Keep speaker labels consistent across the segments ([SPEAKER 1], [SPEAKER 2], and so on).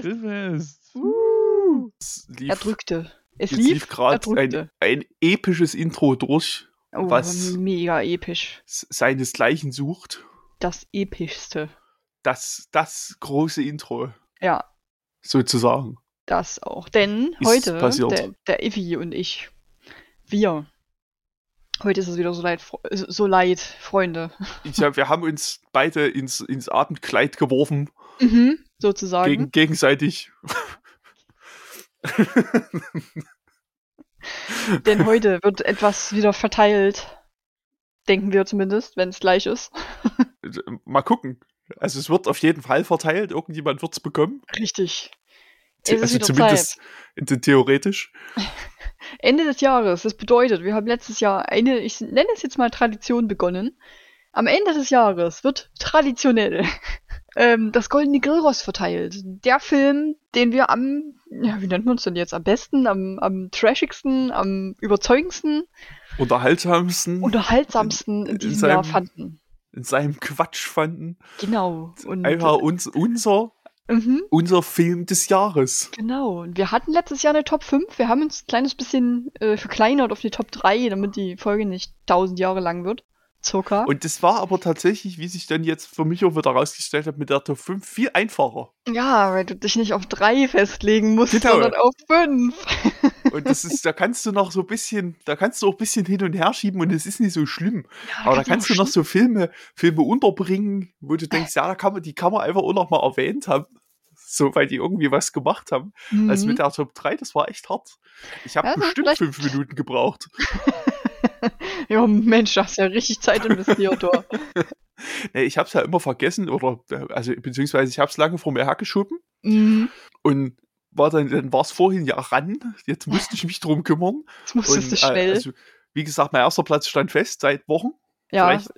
[SPEAKER 1] Grillfest.
[SPEAKER 2] Grillfest.
[SPEAKER 1] Uh.
[SPEAKER 2] Es lief,
[SPEAKER 1] Er drückte. Es lief,
[SPEAKER 2] lief gerade
[SPEAKER 1] er
[SPEAKER 2] ein, ein episches Intro durch,
[SPEAKER 1] Oh,
[SPEAKER 2] was-
[SPEAKER 1] mega episch.
[SPEAKER 2] seinesgleichen sucht.
[SPEAKER 1] Das epischste.
[SPEAKER 2] Das, das große Intro,
[SPEAKER 1] Ja,
[SPEAKER 2] sozusagen.
[SPEAKER 1] das auch. Denn
[SPEAKER 2] Ist
[SPEAKER 1] heute,
[SPEAKER 2] passiert.
[SPEAKER 1] der, der Ivi und ich, wir. Heute ist es wieder so leid, so leid, Freunde.
[SPEAKER 2] Ich hab, wir haben uns beide ins, ins Abendkleid geworfen,
[SPEAKER 1] Mhm, sozusagen.
[SPEAKER 2] gegen, gegenseitig.
[SPEAKER 1] Denn heute wird etwas wieder verteilt. Denken wir zumindest, wenn es gleich ist.
[SPEAKER 2] Mal gucken. Also es wird auf jeden Fall verteilt, irgendjemand wird es bekommen.
[SPEAKER 1] Richtig. Es ist
[SPEAKER 2] also
[SPEAKER 1] wieder
[SPEAKER 2] zumindest the- theoretisch.
[SPEAKER 1] Ende des Jahres. Das bedeutet, wir haben letztes Jahr eine, ich nenne es jetzt mal Tradition begonnen. Am Ende des Jahres wird traditionell ähm, das Goldene Grillrost verteilt. Der Film, den wir am, ja, wie nennt man es denn jetzt, am besten, am, am trashigsten, am überzeugendsten,
[SPEAKER 2] Unterhaltsamsten
[SPEAKER 1] unterhaltsamsten in
[SPEAKER 2] in
[SPEAKER 1] diesem Jahr
[SPEAKER 2] seinem-
[SPEAKER 1] fanden.
[SPEAKER 2] in seinem Quatsch fanden.
[SPEAKER 1] Genau. Und,
[SPEAKER 2] Einfach uns, unser,
[SPEAKER 1] mhm,
[SPEAKER 2] unser Film des Jahres.
[SPEAKER 1] genau. Und wir hatten letztes Jahr eine Top 5. Wir haben uns ein kleines bisschen äh, verkleinert auf die Top 3, damit die Folge nicht 1000 Jahre lang wird. Circa.
[SPEAKER 2] Und das war aber tatsächlich, wie sich dann jetzt für mich auch wieder rausgestellt hat, mit der Top 5 viel einfacher.
[SPEAKER 1] Ja, weil du dich nicht auf drei festlegen musst,
[SPEAKER 2] Genau.
[SPEAKER 1] sondern auf fünf.
[SPEAKER 2] Und das ist, da kannst du noch so ein bisschen, da kannst du auch ein bisschen hin und her schieben und es ist nicht so schlimm. Aber da kannst du noch so Filme, Filme unterbringen, wo du denkst, ja, da kann man, die kann man einfach auch noch mal erwähnt haben. So, weil die irgendwie was gemacht haben.
[SPEAKER 1] Mhm.
[SPEAKER 2] Also mit der Top 3, das war echt hart. Ich habe
[SPEAKER 1] Ja, ist
[SPEAKER 2] bestimmt
[SPEAKER 1] vielleicht-
[SPEAKER 2] fünf Minuten gebraucht.
[SPEAKER 1] Ja, Mensch, du hast ja richtig Zeit investiert, du.
[SPEAKER 2] Nee, ich habe es ja immer vergessen oder, also beziehungsweise ich habe es lange vor mir hergeschoben
[SPEAKER 1] Mhm.
[SPEAKER 2] und war dann, dann war es vorhin ja ran. Jetzt musste ich mich drum kümmern.
[SPEAKER 1] Jetzt musstest du
[SPEAKER 2] Und,
[SPEAKER 1] schnell.
[SPEAKER 2] Äh, also, wie gesagt, mein erster Platz stand fest seit Wochen,
[SPEAKER 1] ja,
[SPEAKER 2] vielleicht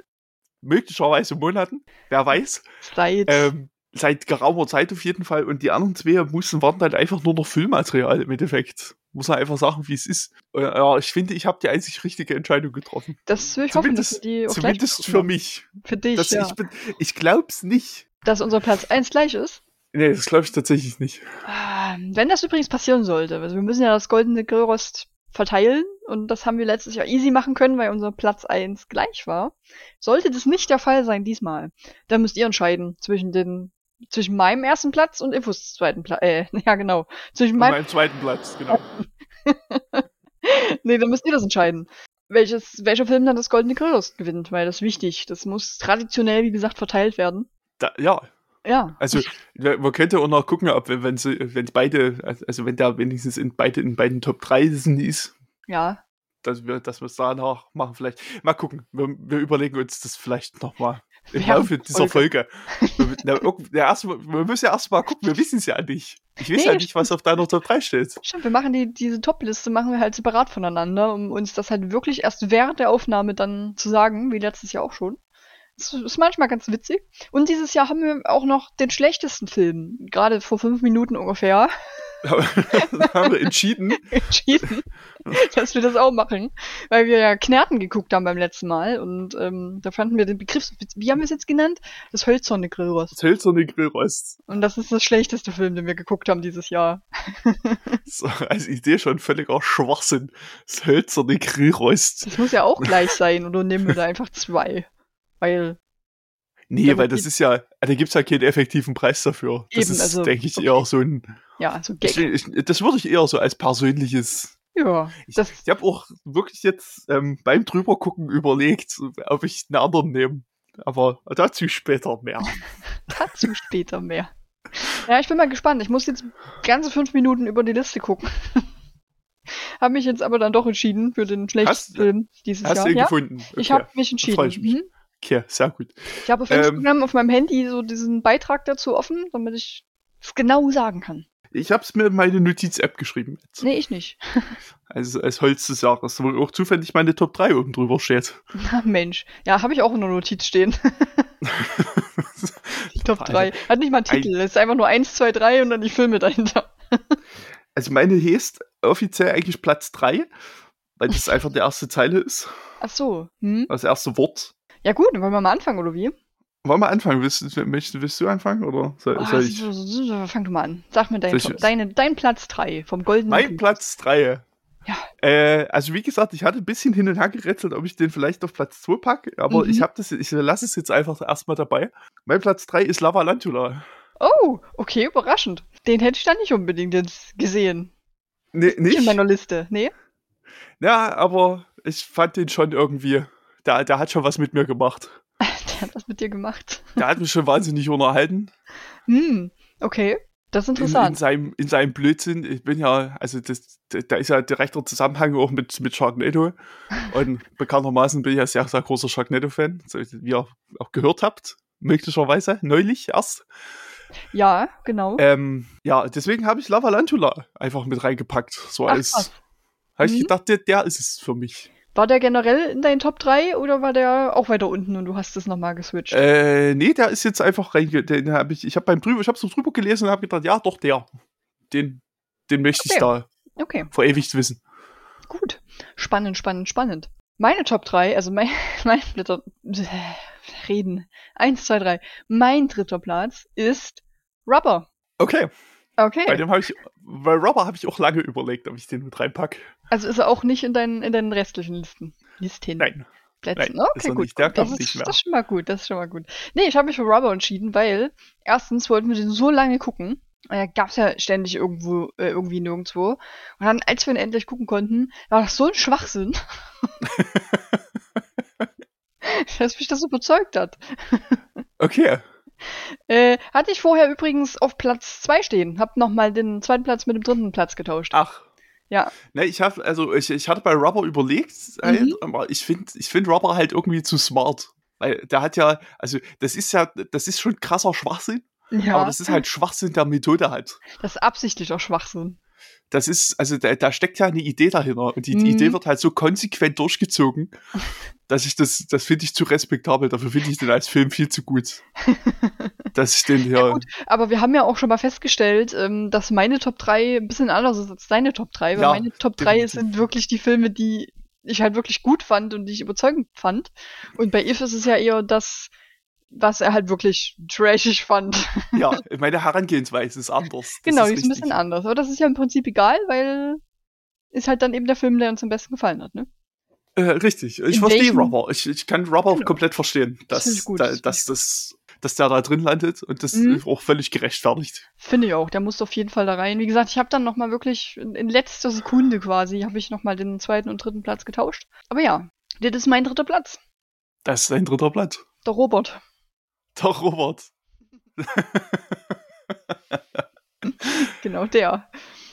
[SPEAKER 2] möglicherweise Monaten, wer weiß.
[SPEAKER 1] seit.
[SPEAKER 2] Ähm, seit geraumer Zeit auf jeden Fall. Und die anderen zwei mussten waren dann einfach nur noch Füllmaterial im Endeffekt. Muss man einfach sagen, wie es ist. Äh, ja, ich finde, ich habe die einzig richtige Entscheidung getroffen.
[SPEAKER 1] das will ich hoffen, dass
[SPEAKER 2] Zumindest,
[SPEAKER 1] die auch
[SPEAKER 2] zumindest für mich.
[SPEAKER 1] Für dich,
[SPEAKER 2] Das,
[SPEAKER 1] ja.
[SPEAKER 2] ich, bin, ich glaub's nicht.
[SPEAKER 1] Dass unser Platz 1 gleich ist.
[SPEAKER 2] Nee, das glaube ich tatsächlich nicht.
[SPEAKER 1] Ah, Wenn das übrigens passieren sollte, also wir müssen ja das goldene Grillrost verteilen und das haben wir letztes Jahr easy machen können, weil unser Platz 1 gleich war. Sollte das nicht der Fall sein diesmal, dann müsst ihr entscheiden zwischen den zwischen meinem ersten Platz und Infos zweiten Platz. Äh, ja genau. Zwischen meinem
[SPEAKER 2] meinem zweiten Platz, genau.
[SPEAKER 1] Nee, dann müsst ihr das entscheiden. Welches, welcher Film dann das Goldene Grillrost gewinnt, weil das ist wichtig. Das muss traditionell, wie gesagt, verteilt werden.
[SPEAKER 2] Da, ja,
[SPEAKER 1] Ja.
[SPEAKER 2] also man könnte auch noch gucken, ob wenn sie, wenn beide, also wenn da wenigstens in beide in beiden Top 3 ist,
[SPEAKER 1] Ja.
[SPEAKER 2] dass wir, dass wir es danach machen vielleicht. Mal gucken. Wir, wir überlegen uns das vielleicht nochmal im Laufe dieser Folge. Wir, na, erst, mal- wir müssen ja erstmal gucken, wir wissen es ja nicht. Ich weiß
[SPEAKER 1] Nee,
[SPEAKER 2] ja nicht, was auf deiner Top 3 steht.
[SPEAKER 1] Stimmt, wir machen die, diese Top-Liste machen wir halt separat voneinander, um uns das halt wirklich erst während der Aufnahme dann zu sagen, wie letztes Jahr auch schon. Das ist manchmal ganz witzig. Und dieses Jahr haben wir auch noch den schlechtesten Film, gerade vor fünf Minuten ungefähr,
[SPEAKER 2] haben wir entschieden.
[SPEAKER 1] entschieden, dass wir das auch machen, weil wir ja Knerten geguckt haben beim letzten Mal und ähm, da fanden wir den Begriff, wie haben wir es jetzt genannt? Das hölzerne Grillrost.
[SPEAKER 2] Das hölzerne Grillrost.
[SPEAKER 1] Und das ist das schlechteste Film, den wir geguckt haben dieses Jahr.
[SPEAKER 2] So, als Idee schon völliger Schwachsinn. Das hölzerne Grillrost.
[SPEAKER 1] Das muss ja auch gleich sein, oder nehmen wir da einfach zwei? Weil,
[SPEAKER 2] Nee, weil das ist ja, da gibt's ja keinen effektiven Preis dafür. Das
[SPEAKER 1] Eben,
[SPEAKER 2] ist,
[SPEAKER 1] also,
[SPEAKER 2] denke ich,
[SPEAKER 1] okay.
[SPEAKER 2] eher so ein.
[SPEAKER 1] Ja, so
[SPEAKER 2] Ich,
[SPEAKER 1] Gag.
[SPEAKER 2] ich, das würde ich eher so als persönliches.
[SPEAKER 1] Ja,
[SPEAKER 2] Ich, ich habe auch wirklich jetzt ähm, beim drübergucken überlegt, ob ich einen anderen nehme. Aber dazu später mehr.
[SPEAKER 1] dazu später mehr. Ja, ich bin mal gespannt. Ich muss jetzt ganze fünf Minuten über die Liste gucken. Habe mich jetzt aber dann doch entschieden für den schlechtesten
[SPEAKER 2] Hast-
[SPEAKER 1] Film dieses
[SPEAKER 2] Hast
[SPEAKER 1] Jahr.
[SPEAKER 2] du ihn
[SPEAKER 1] Ja,
[SPEAKER 2] gefunden? Okay.
[SPEAKER 1] ich habe mich entschieden.
[SPEAKER 2] ich mich.
[SPEAKER 1] Mhm.
[SPEAKER 2] Okay, sehr gut.
[SPEAKER 1] Ich habe auf
[SPEAKER 2] Ähm,
[SPEAKER 1] Instagram auf meinem Handy so diesen Beitrag dazu offen, damit ich es genau sagen kann.
[SPEAKER 2] Ich habe es mir in meine Notiz-App geschrieben. Jetzt.
[SPEAKER 1] Nee, ich nicht.
[SPEAKER 2] Also als Holz des Jahres, wo auch zufällig meine Top 3 oben drüber steht.
[SPEAKER 1] Na, Mensch. Ja, habe ich auch in der Notiz stehen. Top 3. Hat nicht mal einen Titel. Es ist einfach nur 1, 2, 3 und dann die Filme dahinter.
[SPEAKER 2] Also meine heißt offiziell eigentlich Platz 3, weil das einfach die erste Zeile ist.
[SPEAKER 1] Ach so. Hm?
[SPEAKER 2] Das erste Wort.
[SPEAKER 1] Ja gut, dann wollen wir mal anfangen, oder wie?
[SPEAKER 2] Wollen wir anfangen? Willst, willst, willst du anfangen oder soll,
[SPEAKER 1] Oh,
[SPEAKER 2] soll ich?
[SPEAKER 1] Fang du mal an. Sag mir dein,
[SPEAKER 2] ich-
[SPEAKER 1] deine, dein Platz 3 vom Goldenen
[SPEAKER 2] Mein
[SPEAKER 1] Glück.
[SPEAKER 2] Platz 3.
[SPEAKER 1] Ja.
[SPEAKER 2] Äh, also wie gesagt, ich hatte ein bisschen hin und her gerätselt, ob ich den vielleicht auf Platz 2 packe, aber
[SPEAKER 1] Mhm.
[SPEAKER 2] ich habe das, ich lasse es jetzt einfach erstmal dabei. Mein Platz 3 ist Lava Lantula.
[SPEAKER 1] Oh, okay, überraschend. Den hätte ich dann nicht unbedingt jetzt gesehen.
[SPEAKER 2] Nee,
[SPEAKER 1] Nicht in meiner Liste. Nee?
[SPEAKER 2] Ja, aber ich fand den schon irgendwie, der, der hat schon was mit mir gemacht.
[SPEAKER 1] Hat was mit dir gemacht.
[SPEAKER 2] Der hat mich schon wahnsinnig unterhalten.
[SPEAKER 1] Hm, okay. Das ist
[SPEAKER 2] In, in,
[SPEAKER 1] interessant.
[SPEAKER 2] seinem, in seinem Blödsinn. Ich bin ja, also das, da ist ja direkter Zusammenhang auch mit, mit Sharknado. Und bekanntermaßen bin ich ja sehr, sehr großer Sharknado-Fan, so wie ihr auch gehört habt. Möglicherweise, neulich erst.
[SPEAKER 1] Ja, genau.
[SPEAKER 2] Ähm, ja, deswegen habe ich Lava Lantula einfach mit reingepackt. So
[SPEAKER 1] Ach,
[SPEAKER 2] als, habe ich
[SPEAKER 1] Mhm.
[SPEAKER 2] gedacht, der, der ist es für mich.
[SPEAKER 1] War der generell in deinen Top 3 oder war der auch weiter unten und du hast es nochmal geswitcht?
[SPEAKER 2] Äh, nee, der ist jetzt einfach reinge... Den habe ich, ich habe beim drüber, ich habe so drüber gelesen und habe gedacht, ja, doch, der. Den, den möchte ich
[SPEAKER 1] Okay.
[SPEAKER 2] da
[SPEAKER 1] Okay,
[SPEAKER 2] verewigt wissen.
[SPEAKER 1] gut. Spannend, spannend, spannend. Meine Top 3, also mein, mein Blätter, reden. Eins, zwei, drei. Mein dritter Platz ist Rubber.
[SPEAKER 2] Okay,
[SPEAKER 1] Okay.
[SPEAKER 2] bei dem habe ich, bei Robber habe ich auch lange überlegt, ob ich den mit reinpacke.
[SPEAKER 1] Also ist er auch nicht in deinen, in deinen restlichen Listen. Listen.
[SPEAKER 2] Nein.
[SPEAKER 1] Plätzen.
[SPEAKER 2] nein,
[SPEAKER 1] okay,
[SPEAKER 2] ist
[SPEAKER 1] gut.
[SPEAKER 2] nicht. Der.
[SPEAKER 1] Das, ist,
[SPEAKER 2] nicht mehr.
[SPEAKER 1] das ist schon mal gut. Das ist schon mal gut. Nee, ich habe mich für Rubber entschieden, weil erstens wollten wir den so lange gucken. Er gab's ja ständig irgendwo, äh, irgendwie nirgendwo. Und dann, als wir ihn endlich gucken konnten, war das so ein Schwachsinn. dass mich das so überzeugt hat.
[SPEAKER 2] Okay.
[SPEAKER 1] Äh, hatte ich vorher übrigens auf Platz 2 stehen. Hab nochmal den zweiten Platz mit dem dritten Platz getauscht.
[SPEAKER 2] Ach.
[SPEAKER 1] Ja.
[SPEAKER 2] Ne, ich habe, also ich, ich hatte bei Rubber überlegt, halt,
[SPEAKER 1] Mhm.
[SPEAKER 2] aber ich finde ich find Rubber halt irgendwie zu smart. Weil der hat ja, also das ist ja, das ist schon krasser Schwachsinn,
[SPEAKER 1] Ja.
[SPEAKER 2] aber das ist halt Schwachsinn der Methode halt.
[SPEAKER 1] das ist absichtlich auch Schwachsinn.
[SPEAKER 2] Das ist, also da, da steckt ja eine Idee dahinter und die,
[SPEAKER 1] Mhm.
[SPEAKER 2] Idee wird halt so konsequent durchgezogen, dass ich das, das finde ich zu respektabel. Dafür finde ich den als Film viel zu gut. dass ich den hier.
[SPEAKER 1] gut. Aber wir haben ja auch schon mal festgestellt, ähm, dass meine Top 3 ein bisschen anders ist als deine Top 3, weil
[SPEAKER 2] Ja,
[SPEAKER 1] meine Top 3
[SPEAKER 2] definitiv.
[SPEAKER 1] sind wirklich die Filme, die ich halt wirklich gut fand und die ich überzeugend fand. Und bei If ist es ja eher das, was er halt wirklich trashig fand.
[SPEAKER 2] ja, meine Herangehensweise ist anders. Das
[SPEAKER 1] genau, die ist ein bisschen anders. Aber das ist ja im Prinzip egal, weil ist halt dann eben der Film, der uns am besten gefallen hat, ne?
[SPEAKER 2] Äh, richtig. Ich
[SPEAKER 1] In
[SPEAKER 2] verstehe
[SPEAKER 1] welchem-
[SPEAKER 2] Rubber. Ich, ich kann Rubber
[SPEAKER 1] Genau.
[SPEAKER 2] komplett verstehen,
[SPEAKER 1] Das
[SPEAKER 2] dass,
[SPEAKER 1] ich gut,
[SPEAKER 2] da,
[SPEAKER 1] das
[SPEAKER 2] dass, das, dass der da drin landet und das
[SPEAKER 1] Mhm.
[SPEAKER 2] ist auch völlig gerechtfertigt.
[SPEAKER 1] Finde ich auch. Der muss auf jeden Fall da rein. Wie gesagt, ich habe dann noch mal wirklich in, letzter Sekunde quasi habe ich noch mal den zweiten und dritten Platz getauscht. Aber ja, das ist mein dritter Platz.
[SPEAKER 2] Das ist ein dritter Blatt.
[SPEAKER 1] Der Robert.
[SPEAKER 2] Der Robert.
[SPEAKER 1] Genau der.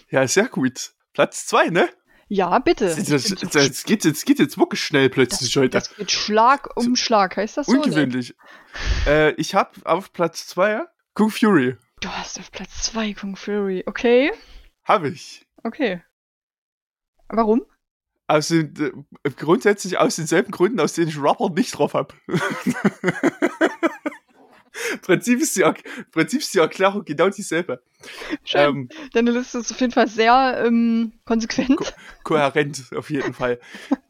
[SPEAKER 2] Ja, sehr gut. Platz zwei, ne?
[SPEAKER 1] Ja, bitte.
[SPEAKER 2] Das, das,
[SPEAKER 1] so
[SPEAKER 2] das, das, geht, jetzt, geht jetzt wirklich schnell plötzlich heute.
[SPEAKER 1] das geht Schlag um Schlag, heißt das so? ne?
[SPEAKER 2] Ungewöhnlich. äh, ich habe auf Platz zwei Kung Fury.
[SPEAKER 1] Du hast auf Platz 2 Kung Fury. Okay.
[SPEAKER 2] Habe ich.
[SPEAKER 1] Okay. Warum?
[SPEAKER 2] Aus den, äh, grundsätzlich aus denselben Gründen, aus denen ich Rubber nicht drauf habe. Prinzip, ist die Prinzip ist die Erklärung genau dieselbe.
[SPEAKER 1] Schön.
[SPEAKER 2] Ähm,
[SPEAKER 1] Deine Liste ist auf jeden Fall sehr ähm, konsequent.
[SPEAKER 2] kohärent, auf jeden Fall.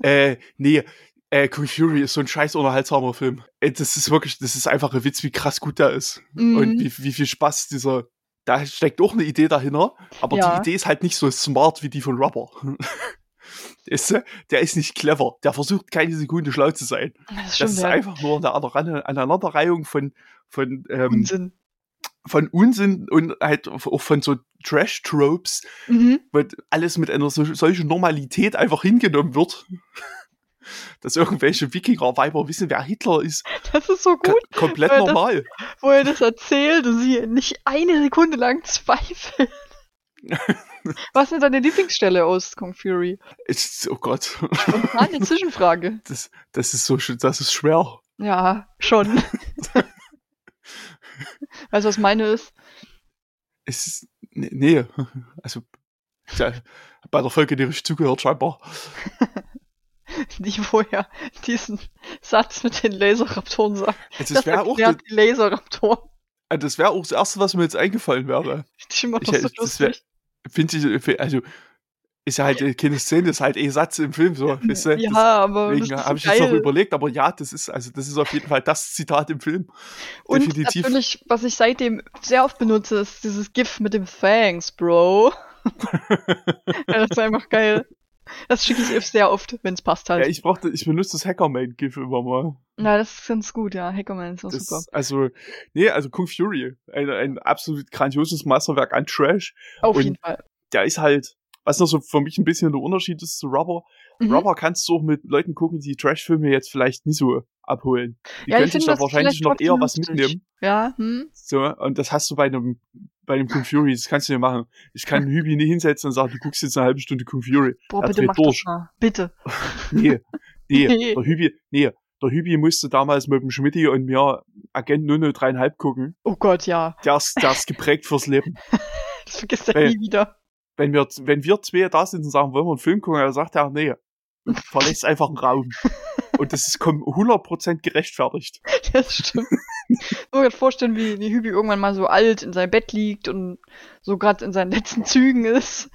[SPEAKER 2] äh, nee, äh, Kung Fury ist so ein scheiß unterhaltsamer Film. Äh, das ist wirklich, das ist einfach ein Witz, wie krass gut der ist.
[SPEAKER 1] Mhm.
[SPEAKER 2] Und wie, wie viel Spaß dieser. Da steckt auch eine Idee dahinter, aber
[SPEAKER 1] Ja.
[SPEAKER 2] die Idee ist halt nicht so smart wie die von Rubber. Ist, äh, der ist nicht clever. Der versucht keine Sekunde schlau zu sein.
[SPEAKER 1] das
[SPEAKER 2] Das ist einfach nur eine Aneinander- Aneinanderreihung von, von, ähm,
[SPEAKER 1] Unsinn.
[SPEAKER 2] von Unsinn und halt auch von so Trash-Tropes,
[SPEAKER 1] Mhm.
[SPEAKER 2] wo alles mit einer so, solchen Normalität einfach hingenommen wird. Dass irgendwelche Wikinger-Weiber wissen, wer Hitler ist.
[SPEAKER 1] Das ist so
[SPEAKER 2] Ka-
[SPEAKER 1] gut,
[SPEAKER 2] komplett
[SPEAKER 1] weil das-
[SPEAKER 2] normal.
[SPEAKER 1] wo er das erzählt und sie nicht eine Sekunde lang zweifeln. Was ist deine Lieblingsstelle aus Kung Fury?
[SPEAKER 2] Ist, oh Gott.
[SPEAKER 1] Eine Zwischenfrage.
[SPEAKER 2] Das, das ist so das ist schwer.
[SPEAKER 1] Ja, schon. Weißt du, was meine ist?
[SPEAKER 2] Es ist, nee, nee. Also, ja, bei der Folge nicht richtig zugehört, scheinbar.
[SPEAKER 1] Die vorher diesen Satz mit den Laserraptoren sagt.
[SPEAKER 2] Also,
[SPEAKER 1] Das
[SPEAKER 2] wäre auch, das,
[SPEAKER 1] die Laserraptoren.
[SPEAKER 2] das wär auch das Erste, was mir jetzt eingefallen wäre.
[SPEAKER 1] Die
[SPEAKER 2] Ich,
[SPEAKER 1] so
[SPEAKER 2] das wär, finde ich, also, ist ja halt äh, keine Szene, ist halt eh Satz im Film, so, weißt du?
[SPEAKER 1] Ja,
[SPEAKER 2] das,
[SPEAKER 1] aber
[SPEAKER 2] Deswegen habe ich jetzt noch überlegt, aber ja, das ist, also das ist auf jeden Fall das Zitat im Film.
[SPEAKER 1] Und
[SPEAKER 2] Definitiv.
[SPEAKER 1] natürlich, was ich seitdem sehr oft benutze, ist dieses GIF mit dem Thanks, Bro. ja, das ist einfach geil. Das schicke ich sehr oft, wenn es passt halt.
[SPEAKER 2] Ja, ich brauchte, ich benutze das Hackerman-GIF immer mal.
[SPEAKER 1] Na, das ist ganz gut, ja. Hackerman ist auch
[SPEAKER 2] Das,
[SPEAKER 1] super.
[SPEAKER 2] Also, nee, also Kung Fury, ein, ein absolut grandioses Meisterwerk an Trash.
[SPEAKER 1] Auf
[SPEAKER 2] und-
[SPEAKER 1] jeden Fall.
[SPEAKER 2] Der ist halt, was noch so für mich ein bisschen der Unterschied ist zu Rubber.
[SPEAKER 1] Mhm.
[SPEAKER 2] Rubber kannst du auch mit Leuten gucken, die Trash-Filme jetzt vielleicht nicht so abholen. Die
[SPEAKER 1] Ja,
[SPEAKER 2] können sich da wahrscheinlich noch eher was mitnehmen.
[SPEAKER 1] Ja, hm?
[SPEAKER 2] So, und das hast du bei einem, bei einem Kung Fury, das kannst du ja machen. Ich kann einen Hübi nicht hinsetzen und sagen, du guckst jetzt eine halbe Stunde Kung Fury.
[SPEAKER 1] Boah,
[SPEAKER 2] Er
[SPEAKER 1] bitte mach
[SPEAKER 2] durch.
[SPEAKER 1] das mal. Bitte.
[SPEAKER 2] Nee, nee,
[SPEAKER 1] Nee.
[SPEAKER 2] der Hübi, nee, der Hübi musste damals mit dem Schmidti und mir Agent 003,5 gucken.
[SPEAKER 1] Oh Gott, ja.
[SPEAKER 2] Der ist, der ist geprägt fürs Leben.
[SPEAKER 1] Das vergisst er nie wieder.
[SPEAKER 2] Wenn wir, wenn wir zwei da sind und sagen, wollen wir einen Film gucken, dann sagt er, nee, verlässt einfach einen Raum. Und das ist kom- 100% gerechtfertigt.
[SPEAKER 1] Das stimmt. Ich kann mir vorstellen, wie, wie Hübi irgendwann mal so alt in seinem Bett liegt und so gerade in seinen letzten Zügen ist.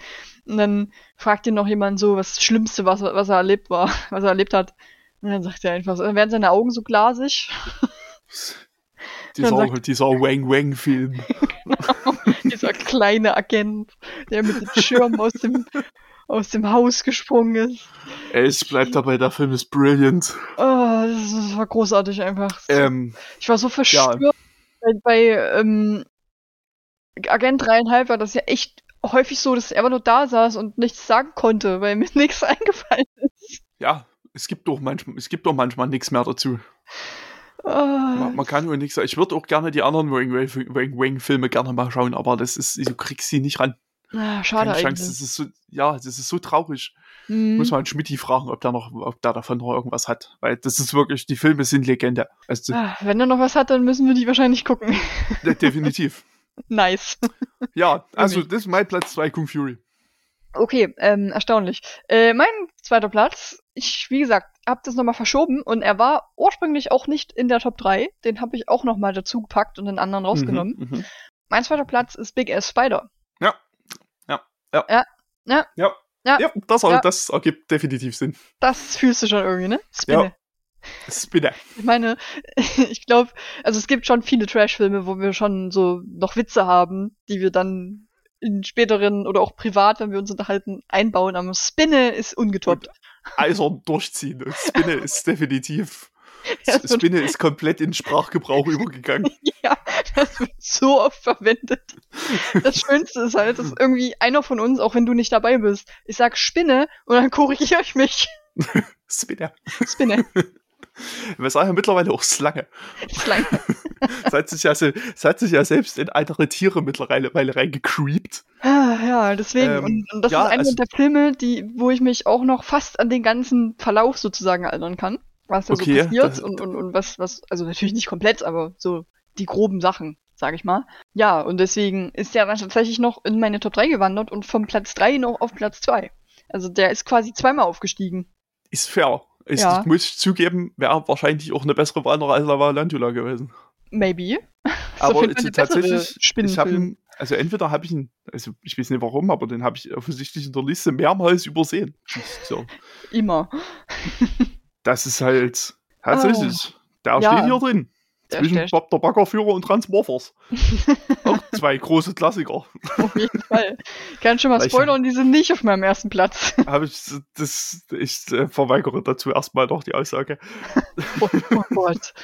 [SPEAKER 1] Und dann fragt ihn noch jemand so, was das Schlimmste, was, was er erlebt war, was er erlebt hat. Und dann sagt er einfach so, dann werden seine Augen so glasig.
[SPEAKER 2] Dieser,
[SPEAKER 1] sagt-
[SPEAKER 2] dieser Wang-Wang-Film.
[SPEAKER 1] Dieser kleine Agent, der mit dem Schirm aus dem, aus dem Haus gesprungen ist.
[SPEAKER 2] Ey, Es bleibt dabei, der Film ist brilliant.
[SPEAKER 1] Oh, das, das war großartig einfach.
[SPEAKER 2] Ähm,
[SPEAKER 1] Ich war so verstört. Bei, bei ähm, Agent 3,5 war das ja echt häufig so, dass er einfach nur da saß und nichts sagen konnte, weil mir nichts eingefallen ist.
[SPEAKER 2] ja, es gibt doch manchmal, es gibt doch manchmal nichts mehr dazu.
[SPEAKER 1] Ah,
[SPEAKER 2] Man, man kann nur nichts sagen. Ich würde auch gerne die anderen Wang-Wang-Filme gerne mal schauen, aber das ist, du kriegst sie nicht ran.
[SPEAKER 1] ah, schade
[SPEAKER 2] Keine Chance. Das ist so, ja, das ist so traurig.
[SPEAKER 1] Hm.
[SPEAKER 2] Muss man Schmidti fragen, ob der noch, ob der davon noch irgendwas hat. Weil das ist wirklich, die Filme sind Legende. Also,
[SPEAKER 1] Ah, wenn er noch was hat, dann müssen wir die wahrscheinlich gucken.
[SPEAKER 2] de- definitiv.
[SPEAKER 1] nice.
[SPEAKER 2] Ja, also das ist mein Platz 2 Kung Fury.
[SPEAKER 1] Okay, ähm, erstaunlich. Äh, mein zweiter Platz, ich, wie gesagt, hab das nochmal verschoben und er war ursprünglich auch nicht in der Top 3. Den habe ich auch nochmal dazu gepackt und den anderen rausgenommen.
[SPEAKER 2] Mhm, mh.
[SPEAKER 1] Mein zweiter Platz ist Big Ass Spider.
[SPEAKER 2] Ja. Ja. Ja.
[SPEAKER 1] Ja. Ja.
[SPEAKER 2] Ja.
[SPEAKER 1] ja.
[SPEAKER 2] ja das,
[SPEAKER 1] ja.
[SPEAKER 2] das ergibt definitiv Sinn.
[SPEAKER 1] Das fühlst du schon irgendwie, ne? Spinne.
[SPEAKER 2] Ja. Spinner. Ich
[SPEAKER 1] meine, ich glaube, also es gibt schon viele Trash-Filme, wo wir schon so noch Witze haben, die wir dann in späteren oder auch privat, wenn wir uns unterhalten, einbauen. Aber Spinne ist ungetoppt.
[SPEAKER 2] Eisern durchziehen. Und Spinne ist definitiv.
[SPEAKER 1] Ja, so-
[SPEAKER 2] Spinne ist komplett in Sprachgebrauch übergegangen.
[SPEAKER 1] Ja, das wird so oft verwendet. Das Schönste ist halt, dass irgendwie einer von uns, auch wenn du nicht dabei bist, ich sag Spinne und dann korrigiere ich mich.
[SPEAKER 2] Spinne.
[SPEAKER 1] Spinne.
[SPEAKER 2] Wir sagen ja mittlerweile auch Slange.
[SPEAKER 1] Slang.
[SPEAKER 2] Es hat sich ja, es hat sich ja selbst in andere Tiere mittlerweile reingecreept.
[SPEAKER 1] Ah, ja, deswegen.
[SPEAKER 2] Ähm,
[SPEAKER 1] und, und das
[SPEAKER 2] ja,
[SPEAKER 1] ist einer
[SPEAKER 2] also-
[SPEAKER 1] der Filme, die, wo ich mich auch noch fast an den ganzen Verlauf sozusagen erinnern kann. Was da
[SPEAKER 2] Okay,
[SPEAKER 1] so passiert
[SPEAKER 2] das-
[SPEAKER 1] und, und, und was, was, also natürlich nicht komplett, aber so die groben Sachen, sag ich mal. Ja, und deswegen ist der dann tatsächlich noch in meine Top 3 gewandert und vom Platz 3 noch auf Platz 2. Also der ist quasi zweimal aufgestiegen.
[SPEAKER 2] Ist fair. Ist,
[SPEAKER 1] Ja.
[SPEAKER 2] Ich muss zugeben, wäre wahrscheinlich auch eine bessere Wahl noch als La Valantula gewesen.
[SPEAKER 1] Maybe.
[SPEAKER 2] Aber
[SPEAKER 1] eine bessere
[SPEAKER 2] tatsächlich, ich habe also entweder habe ich ihn, also ich weiß nicht warum, aber den habe ich offensichtlich in der Liste mehrmals übersehen. So,
[SPEAKER 1] Immer.
[SPEAKER 2] das ist halt tatsächlich, der
[SPEAKER 1] Oh. Ja.
[SPEAKER 2] steht hier drin.
[SPEAKER 1] Der
[SPEAKER 2] zwischen
[SPEAKER 1] steht-
[SPEAKER 2] Bob der Baggerführer und Transmorphers. Zwei große Klassiker.
[SPEAKER 1] Auf jeden Fall. Kann schon mal
[SPEAKER 2] ich-
[SPEAKER 1] spoilern, die sind nicht auf meinem ersten Platz.
[SPEAKER 2] Habe ich das, ich äh, verweigere dazu erstmal noch die Aussage.
[SPEAKER 1] Oh, oh Gott.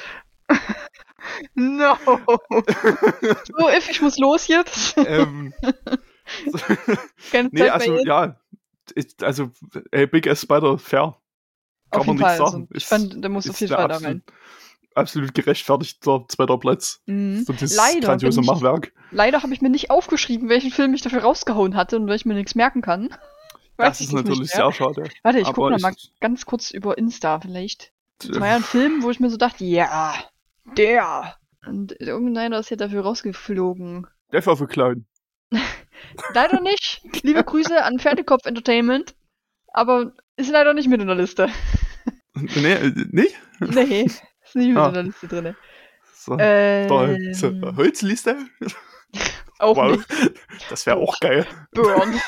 [SPEAKER 1] No. So, If, ich muss los jetzt.
[SPEAKER 2] ähm,
[SPEAKER 1] Keine
[SPEAKER 2] nee,
[SPEAKER 1] Zeit
[SPEAKER 2] also
[SPEAKER 1] mehr.
[SPEAKER 2] ja, ich, also äh, Big S Spider fair. Kann
[SPEAKER 1] auf
[SPEAKER 2] man nichts
[SPEAKER 1] Fall.
[SPEAKER 2] sagen.
[SPEAKER 1] Also, ich fand, der muss auf jeden Fall da rein.
[SPEAKER 2] Absolut gerechtfertigter zweiter Platz
[SPEAKER 1] Mhm.
[SPEAKER 2] für das
[SPEAKER 1] Leider
[SPEAKER 2] grandiose
[SPEAKER 1] ich-
[SPEAKER 2] Machwerk.
[SPEAKER 1] Leider habe ich mir nicht aufgeschrieben, welchen Film ich dafür rausgehauen hatte und weil ich mir nichts merken kann. Weiß
[SPEAKER 2] Das ist natürlich sehr schade.
[SPEAKER 1] Warte, ich gucke mal ganz kurz über Insta vielleicht. Das war ja ein Film, wo ich mir so dachte, ja, der. Und irgendeiner ist ja dafür rausgeflogen.
[SPEAKER 2] Death of a Clown.
[SPEAKER 1] Leider nicht. Liebe Grüße an Pferdekopf Entertainment. Aber ist leider nicht mit in der Liste.
[SPEAKER 2] Nee, äh, nicht?
[SPEAKER 1] Nee, ist nicht mit
[SPEAKER 2] Ah.
[SPEAKER 1] in der Liste drin.
[SPEAKER 2] So,
[SPEAKER 1] Ähm.
[SPEAKER 2] So, Holzliste?
[SPEAKER 1] Auch
[SPEAKER 2] wow.
[SPEAKER 1] nicht.
[SPEAKER 2] Das wäre auch geil.
[SPEAKER 1] Burn.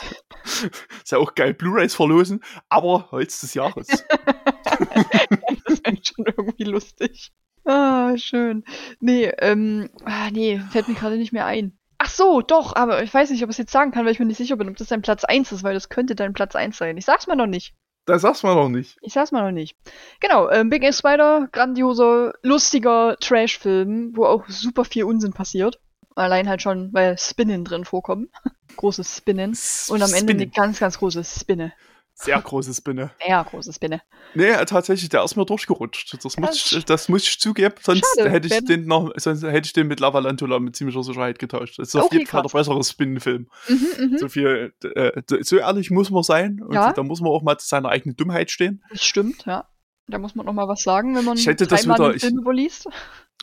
[SPEAKER 2] Ist ja auch geil. Blu-Rays verlosen, aber Holz des Jahres.
[SPEAKER 1] das ist eigentlich schon irgendwie lustig. Ah, schön. Nee, ähm, ah, nee, fällt mir gerade nicht mehr ein. Ach so, doch, aber ich weiß nicht, ob ich es jetzt sagen kann, weil ich mir nicht sicher bin, ob das dein Platz 1 ist, weil das könnte dein Platz 1 sein. Ich sag's mal noch nicht.
[SPEAKER 2] Das sagst man noch nicht.
[SPEAKER 1] Ich sag's mal noch nicht. Genau, ähm, Big Ass Spider, grandioser, lustiger Trash-Film, wo auch super viel Unsinn passiert. Allein halt schon, weil Spinnen drin vorkommen. Großes Spinnen. Und am Ende eine
[SPEAKER 2] Spinne.
[SPEAKER 1] ganz, ganz große Spinne.
[SPEAKER 2] Sehr große Spinne.
[SPEAKER 1] Ja, große Spinne.
[SPEAKER 2] Nee, äh, tatsächlich, der ist mir durchgerutscht. Das muss, ich, das muss ich zugeben, sonst
[SPEAKER 1] Schade,
[SPEAKER 2] hätte ich den noch, sonst hätte ich den mit Lavalantula mit ziemlicher Sicherheit getauscht. Das ist auf
[SPEAKER 1] Okay,
[SPEAKER 2] jeden Fall der bessere Spinnenfilm.
[SPEAKER 1] Mhm, mhm.
[SPEAKER 2] So viel, äh, so ehrlich muss man sein und
[SPEAKER 1] Ja.
[SPEAKER 2] da muss man auch mal zu seiner eigenen Dummheit stehen.
[SPEAKER 1] Das stimmt, ja. Da muss man noch mal was sagen, wenn man
[SPEAKER 2] Ich hätte das wieder- ich-
[SPEAKER 1] überliest.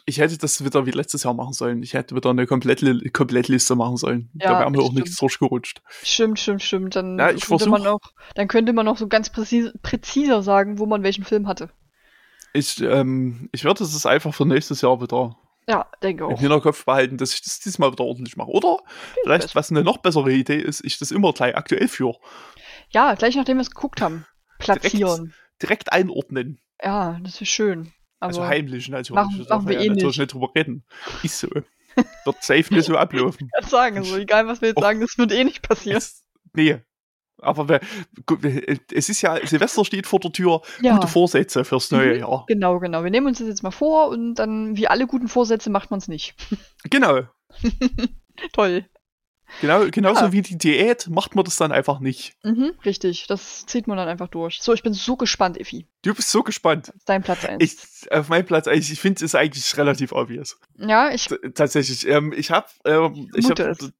[SPEAKER 2] Ich hätte das wieder wie letztes Jahr machen sollen. Ich hätte wieder eine komplette Komplettliste machen sollen.
[SPEAKER 1] Ja,
[SPEAKER 2] da wäre mir auch
[SPEAKER 1] stimmt.
[SPEAKER 2] nichts durchgerutscht.
[SPEAKER 1] Stimmt, stimmt, stimmt. Dann
[SPEAKER 2] Ja,
[SPEAKER 1] könnte man auch, dann könnte man auch so ganz präzise, präziser sagen, wo man welchen Film hatte.
[SPEAKER 2] Ich, ähm, ich werde es einfach für nächstes Jahr wieder
[SPEAKER 1] Ja, denke
[SPEAKER 2] im
[SPEAKER 1] auch.
[SPEAKER 2] Hinterkopf behalten, dass ich das diesmal wieder ordentlich mache. Oder vielleicht,
[SPEAKER 1] besser.
[SPEAKER 2] was eine noch bessere Idee ist, ich das immer gleich aktuell führe.
[SPEAKER 1] Ja, gleich nachdem wir es geguckt haben. Platzieren.
[SPEAKER 2] Direkt einordnen.
[SPEAKER 1] Ja, das ist schön.
[SPEAKER 2] Also heimlich natürlich.
[SPEAKER 1] machen-
[SPEAKER 2] Da darf
[SPEAKER 1] machen
[SPEAKER 2] man
[SPEAKER 1] wir eh
[SPEAKER 2] natürlich
[SPEAKER 1] nicht.
[SPEAKER 2] nicht drüber reden. Ist so. Wird safe nicht so ablaufen.
[SPEAKER 1] ich kann sagen, so egal was wir jetzt sagen, das wird eh nicht passieren.
[SPEAKER 2] Es, nee. Aber gu- es ist ja, Silvester steht vor der Tür.
[SPEAKER 1] Ja.
[SPEAKER 2] Gute Vorsätze fürs neue
[SPEAKER 1] Mhm.
[SPEAKER 2] Jahr.
[SPEAKER 1] Genau, genau. Wir nehmen uns das jetzt mal vor und dann, wie alle guten Vorsätze, macht man es nicht.
[SPEAKER 2] Genau.
[SPEAKER 1] Toll.
[SPEAKER 2] Genau, genauso
[SPEAKER 1] Ja.
[SPEAKER 2] wie die Diät macht man das dann einfach nicht.
[SPEAKER 1] Mhm, richtig. Das zieht man dann einfach durch. So, ich bin so gespannt, Effi.
[SPEAKER 2] Du bist so gespannt.
[SPEAKER 1] Dein Platz 1.
[SPEAKER 2] Ich, auf meinem Platz, ich, ich finde es eigentlich relativ obvious.
[SPEAKER 1] ja, ich.
[SPEAKER 2] T tatsächlich. Ähm, ich habe ähm, ich hab,
[SPEAKER 1] vermute es.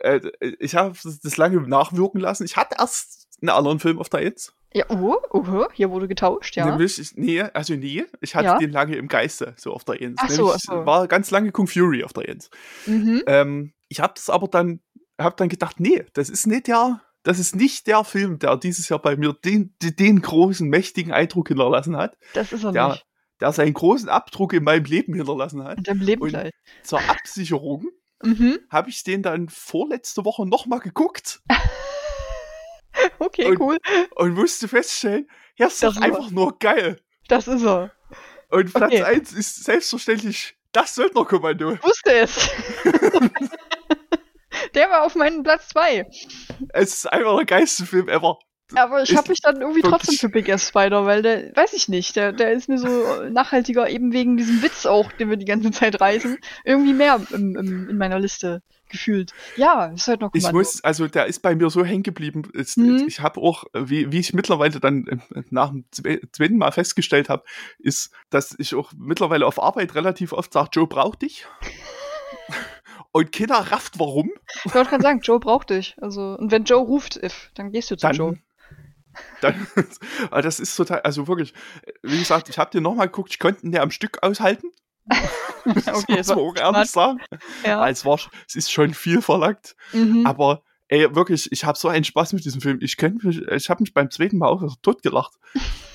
[SPEAKER 2] äh, ich hab das lange nachwirken lassen. Ich hatte erst einen anderen Film auf der Eins.
[SPEAKER 1] Ja, oh, oh, hier wurde getauscht, ja.
[SPEAKER 2] Nämlich, ich, nee, also nee, ich hatte
[SPEAKER 1] Ja.
[SPEAKER 2] den lange im Geiste, so auf der Eins.
[SPEAKER 1] Ach so, ach so.
[SPEAKER 2] war ganz lange Kung Fury auf der Eins.
[SPEAKER 1] Mhm.
[SPEAKER 2] Ähm, ich habe das aber dann, habe dann gedacht, nee, das ist nicht der, das ist nicht der Film, der dieses Jahr bei mir den, den, großen, mächtigen Eindruck hinterlassen hat,
[SPEAKER 1] Das ist er
[SPEAKER 2] der,
[SPEAKER 1] nicht.
[SPEAKER 2] der seinen großen Abdruck in meinem Leben hinterlassen hat.
[SPEAKER 1] Und deinem Leben
[SPEAKER 2] und-
[SPEAKER 1] gleich.
[SPEAKER 2] Zur Absicherung
[SPEAKER 1] Mhm.
[SPEAKER 2] habe ich den dann vorletzte Woche nochmal geguckt
[SPEAKER 1] Okay,
[SPEAKER 2] Und-
[SPEAKER 1] cool.
[SPEAKER 2] und musste feststellen, ja, ist
[SPEAKER 1] Das
[SPEAKER 2] doch einfach nur geil.
[SPEAKER 1] Das ist er.
[SPEAKER 2] Und Platz
[SPEAKER 1] Okay.
[SPEAKER 2] 1 ist selbstverständlich das Söldnerkommando.
[SPEAKER 1] Ich wusste es. Der war auf meinem Platz 2.
[SPEAKER 2] Es ist einfach der geilste Film ever.
[SPEAKER 1] Aber ich habe mich dann irgendwie trotzdem für Big Ass Spider, weil der, weiß ich nicht, der, der ist mir so nachhaltiger, eben wegen diesem Witz auch, den wir die ganze Zeit reißen, irgendwie mehr im, im, in meiner Liste gefühlt. Ja, ist halt noch
[SPEAKER 2] Ich muss, also der ist bei mir so hängen geblieben. Es-
[SPEAKER 1] Mhm.
[SPEAKER 2] Ich habe auch, äh, wie, wie ich mittlerweile dann äh, nach dem zwe- zweiten Mal festgestellt habe, ist, dass ich auch mittlerweile auf Arbeit relativ oft sage, Joe braucht dich. Und keiner rafft warum.
[SPEAKER 1] Ich gerade sagen, Joe braucht dich. Also, und wenn Joe ruft, if, dann gehst du zu
[SPEAKER 2] Dann,
[SPEAKER 1] Joe.
[SPEAKER 2] dann aber das ist total, also wirklich, wie gesagt, ich habe den nochmal geguckt, ich konnte ihn ja am Stück aushalten. Das
[SPEAKER 1] Okay,
[SPEAKER 2] muss man auch ehrlich sagen.
[SPEAKER 1] Ja.
[SPEAKER 2] Es, war, es ist schon viel verlangt.
[SPEAKER 1] Mhm.
[SPEAKER 2] Aber ey, wirklich, ich habe so einen Spaß mit diesem Film. Ich, mich, ich habe mich beim zweiten Mal auch tot gelacht.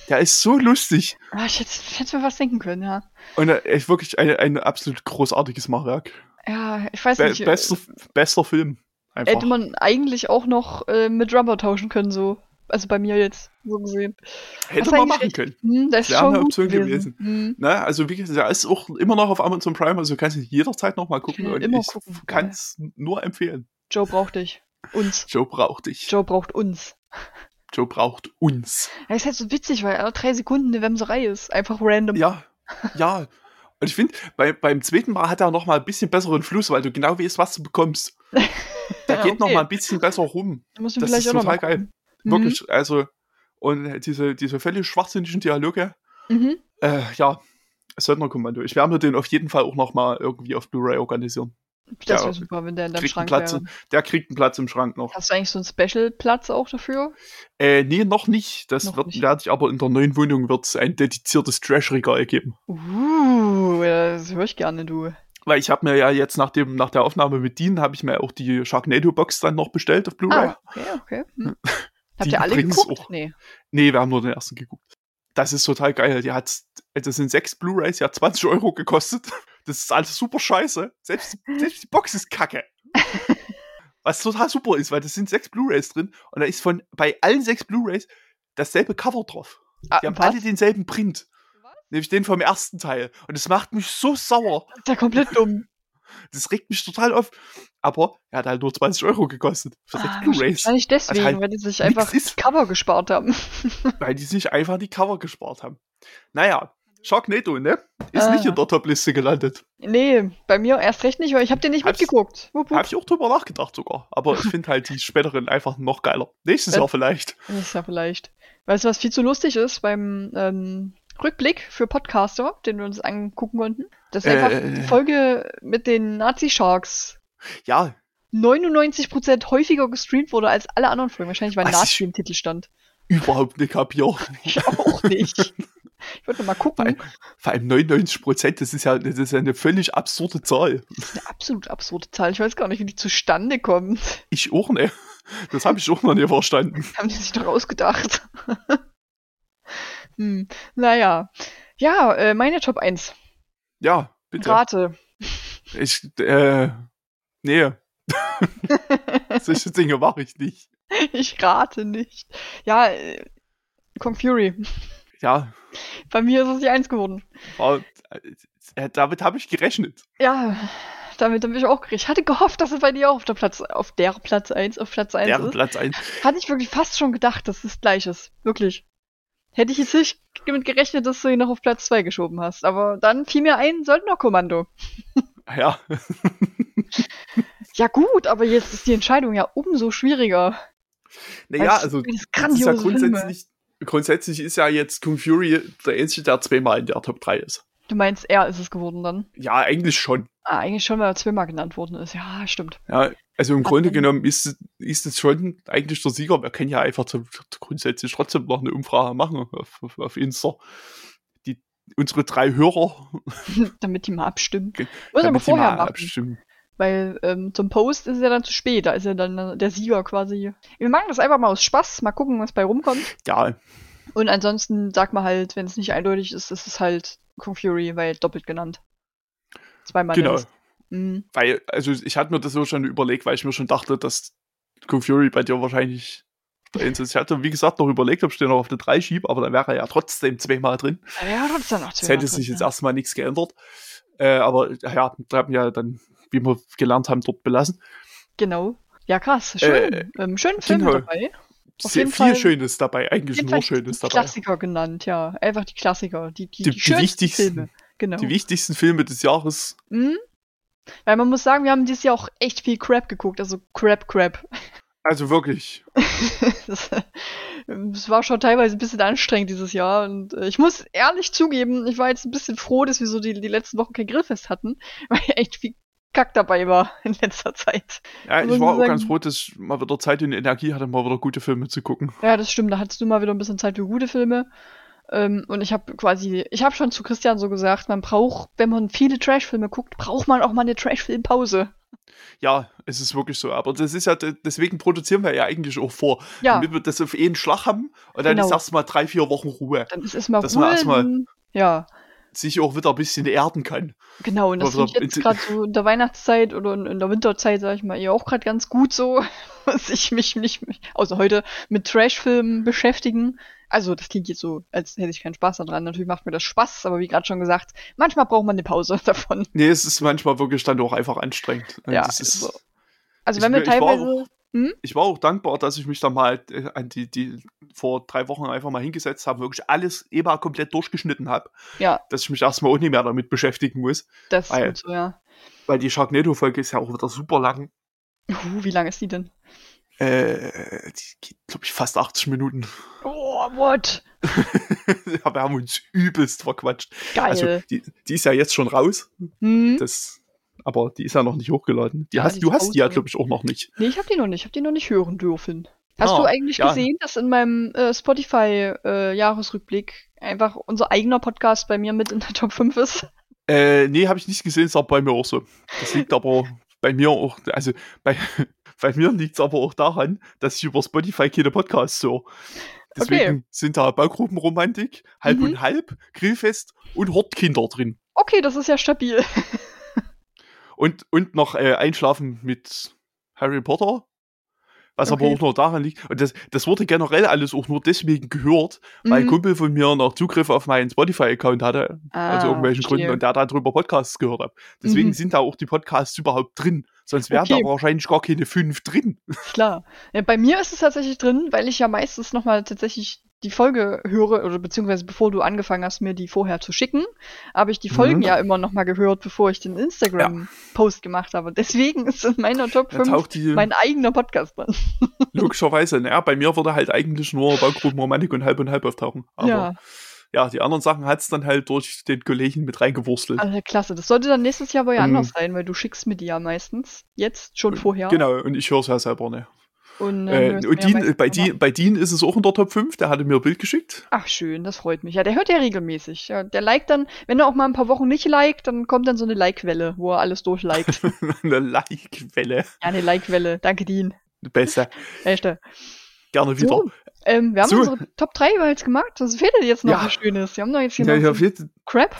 [SPEAKER 2] Der ist so lustig.
[SPEAKER 1] Ah, ich hätte, ich hätte mir was denken können, ja.
[SPEAKER 2] Und er ist wirklich ein, ein absolut großartiges Machwerk.
[SPEAKER 1] Ja, ich weiß
[SPEAKER 2] Be
[SPEAKER 1] nicht.
[SPEAKER 2] bester, bester Film. Einfach.
[SPEAKER 1] Hätte man eigentlich auch noch äh, mit Drummer tauschen können, so. Also bei mir jetzt, so gesehen.
[SPEAKER 2] Hätte man machen
[SPEAKER 1] recht-
[SPEAKER 2] können.
[SPEAKER 1] Hm, das ist
[SPEAKER 2] Wäre
[SPEAKER 1] schon
[SPEAKER 2] eine Option
[SPEAKER 1] gewesen.
[SPEAKER 2] gewesen.
[SPEAKER 1] Hm.
[SPEAKER 2] Ne? Also wie gesagt, der ist auch immer noch auf Amazon Prime, also kannst du jederzeit noch mal gucken.
[SPEAKER 1] will
[SPEAKER 2] Und
[SPEAKER 1] immer
[SPEAKER 2] ich kann es nur empfehlen.
[SPEAKER 1] Joe braucht dich. Uns.
[SPEAKER 2] Joe braucht dich.
[SPEAKER 1] Joe braucht uns.
[SPEAKER 2] Joe braucht uns.
[SPEAKER 1] Ja, ist halt so witzig, weil alle drei Sekunden eine Wemserei ist. Einfach random.
[SPEAKER 2] Ja, ja. Und ich finde, bei, beim zweiten Mal hat er noch mal ein bisschen besseren Fluss, weil du genau weißt, was du bekommst. Der
[SPEAKER 1] Ja,
[SPEAKER 2] geht noch
[SPEAKER 1] okay.
[SPEAKER 2] mal ein bisschen besser rum.
[SPEAKER 1] Da muss ich
[SPEAKER 2] Das
[SPEAKER 1] vielleicht
[SPEAKER 2] ist
[SPEAKER 1] auch noch
[SPEAKER 2] total
[SPEAKER 1] mal
[SPEAKER 2] geil.
[SPEAKER 1] Gucken. Mhm.
[SPEAKER 2] Wirklich, also, und diese, diese völlig schwachsinnigen Dialoge,
[SPEAKER 1] Mhm.
[SPEAKER 2] äh, ja, Söldnerkommando. Ich werde mir den auf jeden Fall auch noch mal irgendwie auf Blu-ray organisieren.
[SPEAKER 1] Das wäre super, wenn der in deinem Schrank
[SPEAKER 2] Platz,
[SPEAKER 1] wäre.
[SPEAKER 2] der kriegt einen Platz im Schrank noch.
[SPEAKER 1] Hast du eigentlich so einen Special-Platz auch dafür?
[SPEAKER 2] Äh, nee, noch nicht. Das
[SPEAKER 1] Noch
[SPEAKER 2] wird,
[SPEAKER 1] nicht.
[SPEAKER 2] werde ich aber in der neuen Wohnung wird es ein dediziertes Trash-Regal geben.
[SPEAKER 1] Uh, das höre ich gerne, du.
[SPEAKER 2] Weil ich habe mir ja jetzt nach, dem, nach der Aufnahme mit Dean, habe ich mir auch die Sharknado-Box dann noch bestellt auf Blu-ray.
[SPEAKER 1] Ah, okay, okay. Hm. Habt ihr alle geguckt?
[SPEAKER 2] auch.
[SPEAKER 1] Nee.
[SPEAKER 2] Nee, wir haben nur den ersten geguckt. Das ist total geil. Die hat, das sind sechs Blu-rays, die hat 20 Euro gekostet. Das ist alles super scheiße. Selbst, selbst die Box ist kacke. Was total super ist, weil das sind sechs Blu-Rays drin und da ist von bei allen sechs Blu-Rays dasselbe Cover drauf.
[SPEAKER 1] Ah,
[SPEAKER 2] Die haben
[SPEAKER 1] was?
[SPEAKER 2] alle denselben Print. Nämlich den vom ersten Teil. Und das macht mich so sauer.
[SPEAKER 1] Das ist ja komplett dumm.
[SPEAKER 2] Das regt mich total auf. Aber er hat halt nur 20 Euro gekostet. Für
[SPEAKER 1] Ah,
[SPEAKER 2] Blu-Rays.
[SPEAKER 1] Wahrscheinlich deswegen,
[SPEAKER 2] halt
[SPEAKER 1] weil die sich einfach
[SPEAKER 2] ist.
[SPEAKER 1] das Cover gespart haben.
[SPEAKER 2] Weil die sich einfach die Cover gespart haben. Naja, Sharknado, ne? Ist
[SPEAKER 1] Ah.
[SPEAKER 2] nicht in der Top-Liste gelandet.
[SPEAKER 1] Nee, bei mir erst recht nicht, weil ich habe den nicht
[SPEAKER 2] Hab's-
[SPEAKER 1] mitgeguckt. Wupp, wupp.
[SPEAKER 2] Habe ich auch drüber nachgedacht sogar. Aber ich finde halt die späteren einfach noch geiler. Nächstes
[SPEAKER 1] Ja.
[SPEAKER 2] Jahr vielleicht.
[SPEAKER 1] Das ist ja vielleicht. Weißt du, was viel zu lustig ist beim ähm, Rückblick für Podcaster, den wir uns angucken konnten? Das ist
[SPEAKER 2] Äh,
[SPEAKER 1] einfach
[SPEAKER 2] äh,
[SPEAKER 1] die Folge mit den Nazi-Sharks.
[SPEAKER 2] Ja,
[SPEAKER 1] 99% häufiger gestreamt wurde als alle anderen Folgen. Wahrscheinlich, weil
[SPEAKER 2] Was
[SPEAKER 1] Nazi
[SPEAKER 2] ich-
[SPEAKER 1] im Titel stand.
[SPEAKER 2] überhaupt nicht kapiert.
[SPEAKER 1] Ich auch nicht. Ich wollte mal
[SPEAKER 2] Vor allem,
[SPEAKER 1] gucken.
[SPEAKER 2] vor allem 99 Prozent, das ist ja das ist ja eine völlig absurde Zahl.
[SPEAKER 1] Das ist eine absolut absurde Zahl. Ich weiß gar nicht, wie die zustande kommt.
[SPEAKER 2] Ich auch nicht. Das habe ich auch noch nie verstanden.
[SPEAKER 1] Haben die sich doch ausgedacht. Hm. Naja. Ja, äh, meine Top 1.
[SPEAKER 2] Ja, bitte.
[SPEAKER 1] Rate.
[SPEAKER 2] Ich, äh, nee. Solche Dinge mache ich nicht.
[SPEAKER 1] Ich rate nicht. Ja, äh, Kong Fury.
[SPEAKER 2] Ja,
[SPEAKER 1] Bei mir ist es die 1 geworden.
[SPEAKER 2] war, äh, damit habe ich gerechnet.
[SPEAKER 1] Ja, damit habe ich auch gerechnet. Ich hatte gehofft, dass es bei dir auch auf der Platz, auf der Platz 1, auf Platz 1
[SPEAKER 2] Deren
[SPEAKER 1] ist.
[SPEAKER 2] Platz 1.
[SPEAKER 1] Hatte ich wirklich fast schon gedacht, dass es gleich ist. Wirklich. Hätte ich jetzt nicht damit gerechnet, dass du ihn noch auf Platz 2 geschoben hast. Aber dann fiel mir ein Söldnerkommando.
[SPEAKER 2] Ja,
[SPEAKER 1] Ja gut, aber jetzt ist die Entscheidung ja umso schwieriger.
[SPEAKER 2] naja, also
[SPEAKER 1] das
[SPEAKER 2] ist ja
[SPEAKER 1] Filme.
[SPEAKER 2] grundsätzlich, grundsätzlich ist ja jetzt Kung Fury der einzige, der zweimal in der Top 3 ist.
[SPEAKER 1] Du meinst, er ist es geworden dann?
[SPEAKER 2] Ja, eigentlich schon.
[SPEAKER 1] Ah, eigentlich schon, weil er zweimal genannt worden ist. Ja, stimmt.
[SPEAKER 2] Ja, also im Grunde genommen ist, ist es schon eigentlich der Sieger. Wir können ja einfach zum, grundsätzlich trotzdem noch eine Umfrage machen auf, auf, auf Insta. Die, unsere drei Hörer
[SPEAKER 1] Damit die mal abstimmen.
[SPEAKER 2] Okay,
[SPEAKER 1] Muss aber vorher
[SPEAKER 2] mal
[SPEAKER 1] machen.
[SPEAKER 2] abstimmen.
[SPEAKER 1] Weil ähm, zum Post ist es ja dann zu spät. Da ist ja dann äh, der Sieger quasi. Wir machen das einfach mal aus Spaß. Mal gucken, was bei rumkommt.
[SPEAKER 2] Ja,
[SPEAKER 1] Und ansonsten sagt man halt, wenn es nicht eindeutig ist, ist es halt Kung Fury, weil doppelt genannt. Zweimal.
[SPEAKER 2] genau.
[SPEAKER 1] nennst. Mhm.
[SPEAKER 2] Weil, also ich hatte mir das so schon überlegt, weil ich mir schon dachte, dass Kung Fury bei dir wahrscheinlich der Eins ist. Ich hatte, wie gesagt, noch überlegt, ob ich den noch auf eine 3 schiebe, aber da wäre er ja trotzdem zweimal drin.
[SPEAKER 1] Ja, dann noch
[SPEAKER 2] Es hätte sich jetzt erstmal nichts geändert. Äh, aber ja, wir haben ja dann, wie wir gelernt haben, dort belassen.
[SPEAKER 1] Genau. Ja, krass. Schön.
[SPEAKER 2] Äh,
[SPEAKER 1] ähm, schönen Film
[SPEAKER 2] genau.
[SPEAKER 1] dabei. Auf
[SPEAKER 2] Sehr viel
[SPEAKER 1] Fall-
[SPEAKER 2] Schönes dabei, eigentlich nur
[SPEAKER 1] Fall
[SPEAKER 2] Schönes
[SPEAKER 1] die
[SPEAKER 2] dabei.
[SPEAKER 1] Klassiker genannt, ja. Einfach die Klassiker. Die, die,
[SPEAKER 2] Die-
[SPEAKER 1] die,
[SPEAKER 2] wichtigsten.
[SPEAKER 1] Filme. Genau.
[SPEAKER 2] Die wichtigsten Filme des Jahres.
[SPEAKER 1] Mhm. Weil man muss sagen, wir haben dieses Jahr auch echt viel Crap geguckt, also Crap, Crap.
[SPEAKER 2] Also wirklich.
[SPEAKER 1] das, es war schon teilweise ein bisschen anstrengend dieses Jahr und äh, ich muss ehrlich zugeben, ich war jetzt ein bisschen froh, dass wir so die, die letzten Wochen kein Grillfest hatten, weil echt viel Kack dabei war in letzter Zeit.
[SPEAKER 2] Ja, ich war auch ganz
[SPEAKER 1] sagen.
[SPEAKER 2] froh, dass ich mal wieder Zeit und Energie hatte, mal wieder gute Filme zu gucken.
[SPEAKER 1] Ja, das stimmt, da hattest du mal wieder ein bisschen Zeit für gute Filme. Ähm, und ich habe quasi, ich habe schon zu Christian so gesagt, man braucht, wenn man viele Trashfilme guckt, braucht man auch mal eine Trashfilmpause.
[SPEAKER 2] Ja, es ist wirklich so. Aber das ist ja, de- deswegen produzieren wir ja eigentlich auch vor.
[SPEAKER 1] Ja,
[SPEAKER 2] Damit wir das auf einen Schlag haben und dann
[SPEAKER 1] Genau.
[SPEAKER 2] ist erstmal drei, vier Wochen Ruhe.
[SPEAKER 1] dann ist es mal
[SPEAKER 2] dass man
[SPEAKER 1] Ruhe,
[SPEAKER 2] erstmal-
[SPEAKER 1] Ja,
[SPEAKER 2] Sich auch wieder ein bisschen erden kann.
[SPEAKER 1] genau. Und das finde ich jetzt gerade so in der Weihnachtszeit oder in, in der Winterzeit, sag ich mal, eher auch gerade ganz gut so, dass ich mich nicht, außer heute, mit Trashfilmen beschäftigen. Also, das klingt jetzt so, als hätte ich keinen Spaß daran. Natürlich macht mir das Spaß, aber wie gerade schon gesagt, manchmal braucht man eine Pause davon.
[SPEAKER 2] Nee, es ist manchmal wirklich dann auch einfach anstrengend. Und
[SPEAKER 1] Ja,
[SPEAKER 2] das ist,
[SPEAKER 1] so. Also,
[SPEAKER 2] Ich
[SPEAKER 1] wenn wir
[SPEAKER 2] ich war
[SPEAKER 1] teilweise.
[SPEAKER 2] Ich war auch dankbar, dass ich mich da mal äh, an die, die vor drei Wochen einfach mal hingesetzt habe, wirklich alles EBA komplett durchgeschnitten habe,
[SPEAKER 1] Ja,
[SPEAKER 2] dass ich mich erstmal auch nicht mehr damit beschäftigen muss.
[SPEAKER 1] das ist
[SPEAKER 2] Weil-
[SPEAKER 1] gut so, ja.
[SPEAKER 2] Weil die Sharknado-Folge ist ja auch wieder super lang.
[SPEAKER 1] Uh, wie lang ist die denn?
[SPEAKER 2] Äh, die geht, glaube ich, fast 80 Minuten.
[SPEAKER 1] Oh, what?
[SPEAKER 2] ja, wir haben uns übelst verquatscht.
[SPEAKER 1] Geil.
[SPEAKER 2] Also, die, die ist ja jetzt schon raus.
[SPEAKER 1] hm?
[SPEAKER 2] Das, aber die ist ja noch nicht hochgeladen. Die
[SPEAKER 1] Ja,
[SPEAKER 2] hast,
[SPEAKER 1] die
[SPEAKER 2] du hast die ja, glaube ich, auch noch nicht.
[SPEAKER 1] Nee, ich hab die noch nicht. Ich hab die noch nicht hören dürfen. Hast
[SPEAKER 2] Ah,
[SPEAKER 1] du eigentlich
[SPEAKER 2] ja.
[SPEAKER 1] gesehen, dass in meinem äh, Spotify-Jahresrückblick einfach unser eigener Podcast bei mir mit in der Top 5 ist?
[SPEAKER 2] Äh, nee, habe ich nicht gesehen, ist aber bei mir auch so. Das liegt aber bei mir auch, also bei, bei mir liegt es aber auch daran, dass ich über Spotify keine Podcasts höre. Deswegen sind da Baugruppenromantik, halb
[SPEAKER 1] Mhm.
[SPEAKER 2] und halb, Grillfest und Hortkinder drin.
[SPEAKER 1] Okay, das ist ja stabil.
[SPEAKER 2] Und, und noch äh, Einschlafen mit Harry Potter. Was aber
[SPEAKER 1] Okay.
[SPEAKER 2] auch nur daran liegt. Und das, das wurde generell alles auch nur deswegen gehört, weil ein
[SPEAKER 1] Mhm.
[SPEAKER 2] Kumpel von mir noch Zugriff auf meinen Spotify-Account hatte, aus
[SPEAKER 1] Ah,
[SPEAKER 2] irgendwelchen
[SPEAKER 1] verstehe.
[SPEAKER 2] Gründen, und der darüber Podcasts gehört hat. Deswegen
[SPEAKER 1] Mhm.
[SPEAKER 2] sind da auch die Podcasts überhaupt drin. Sonst wären
[SPEAKER 1] Okay.
[SPEAKER 2] da wahrscheinlich gar keine fünf drin.
[SPEAKER 1] Klar. Ja, bei mir ist es tatsächlich drin, weil ich ja meistens nochmal tatsächlich die Folge höre, oder beziehungsweise bevor du angefangen hast, mir die vorher zu schicken, habe ich die Folgen
[SPEAKER 2] Mhm.
[SPEAKER 1] ja immer nochmal gehört, bevor ich den Instagram-Post gemacht habe. Deswegen ist in meiner Top
[SPEAKER 2] Da
[SPEAKER 1] 5
[SPEAKER 2] taucht die
[SPEAKER 1] mein eigener Podcast drin.
[SPEAKER 2] logischerweise, naja, bei mir würde halt eigentlich nur Baugrubenromantik und halb und halb auftauchen. Aber ja,
[SPEAKER 1] ja,
[SPEAKER 2] die anderen Sachen hat's dann halt durch den Kollegen mit reingewurstelt.
[SPEAKER 1] also klasse. Das sollte dann nächstes Jahr aber ja
[SPEAKER 2] Mhm.
[SPEAKER 1] anders sein, weil du schickst mir die ja meistens. Jetzt schon vorher.
[SPEAKER 2] Genau, und ich höre es ja selber nicht.
[SPEAKER 1] Und,
[SPEAKER 2] Äh,
[SPEAKER 1] ähm,
[SPEAKER 2] und Dean, bei. Dean, bei Dean ist es auch in der Top 5, der hatte mir ein Bild geschickt.
[SPEAKER 1] Ach schön, das freut mich. Ja, der hört ja regelmäßig. Ja, der liked dann, wenn er auch mal ein paar Wochen nicht liked, dann kommt dann so eine Like-Welle, wo er alles durchliked.
[SPEAKER 2] Eine Like-Welle.
[SPEAKER 1] ja, eine Like-Welle. Danke, Dean.
[SPEAKER 2] Besser.
[SPEAKER 1] Echte.
[SPEAKER 2] Gerne wieder.
[SPEAKER 1] So, ähm, wir haben
[SPEAKER 2] So.
[SPEAKER 1] unsere Top 3 jetzt gemacht. Was fehlt denn jetzt noch
[SPEAKER 2] Ja.
[SPEAKER 1] was Schönes? Wir haben doch jetzt hier
[SPEAKER 2] Ja,
[SPEAKER 1] noch so Crap.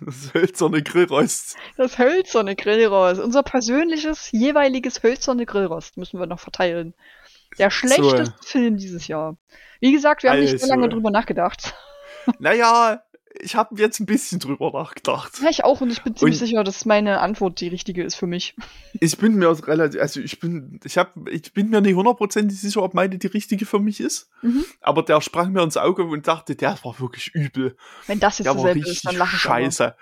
[SPEAKER 2] das hölzerne Grillrost.
[SPEAKER 1] Das hölzerne Grillrost. Unser persönliches, jeweiliges hölzerne Grillrost müssen wir noch verteilen. Der schlechteste Film dieses Jahr. Wie gesagt, wir haben nicht so lange drüber nachgedacht.
[SPEAKER 2] Naja, ich habe jetzt ein bisschen drüber nachgedacht.
[SPEAKER 1] Ja, ich auch und ich bin ziemlich
[SPEAKER 2] Und-
[SPEAKER 1] sicher, dass meine Antwort die richtige ist für mich.
[SPEAKER 2] Ich bin mir relativ, also ich bin, ich habe, ich bin mir nicht hundertprozentig sicher, ob meine die richtige für mich ist.
[SPEAKER 1] Mhm.
[SPEAKER 2] Aber der sprang mir ins Auge und dachte, der war wirklich übel.
[SPEAKER 1] Wenn das jetzt
[SPEAKER 2] Der
[SPEAKER 1] dasselbe ist, dann lache ich
[SPEAKER 2] scheiße.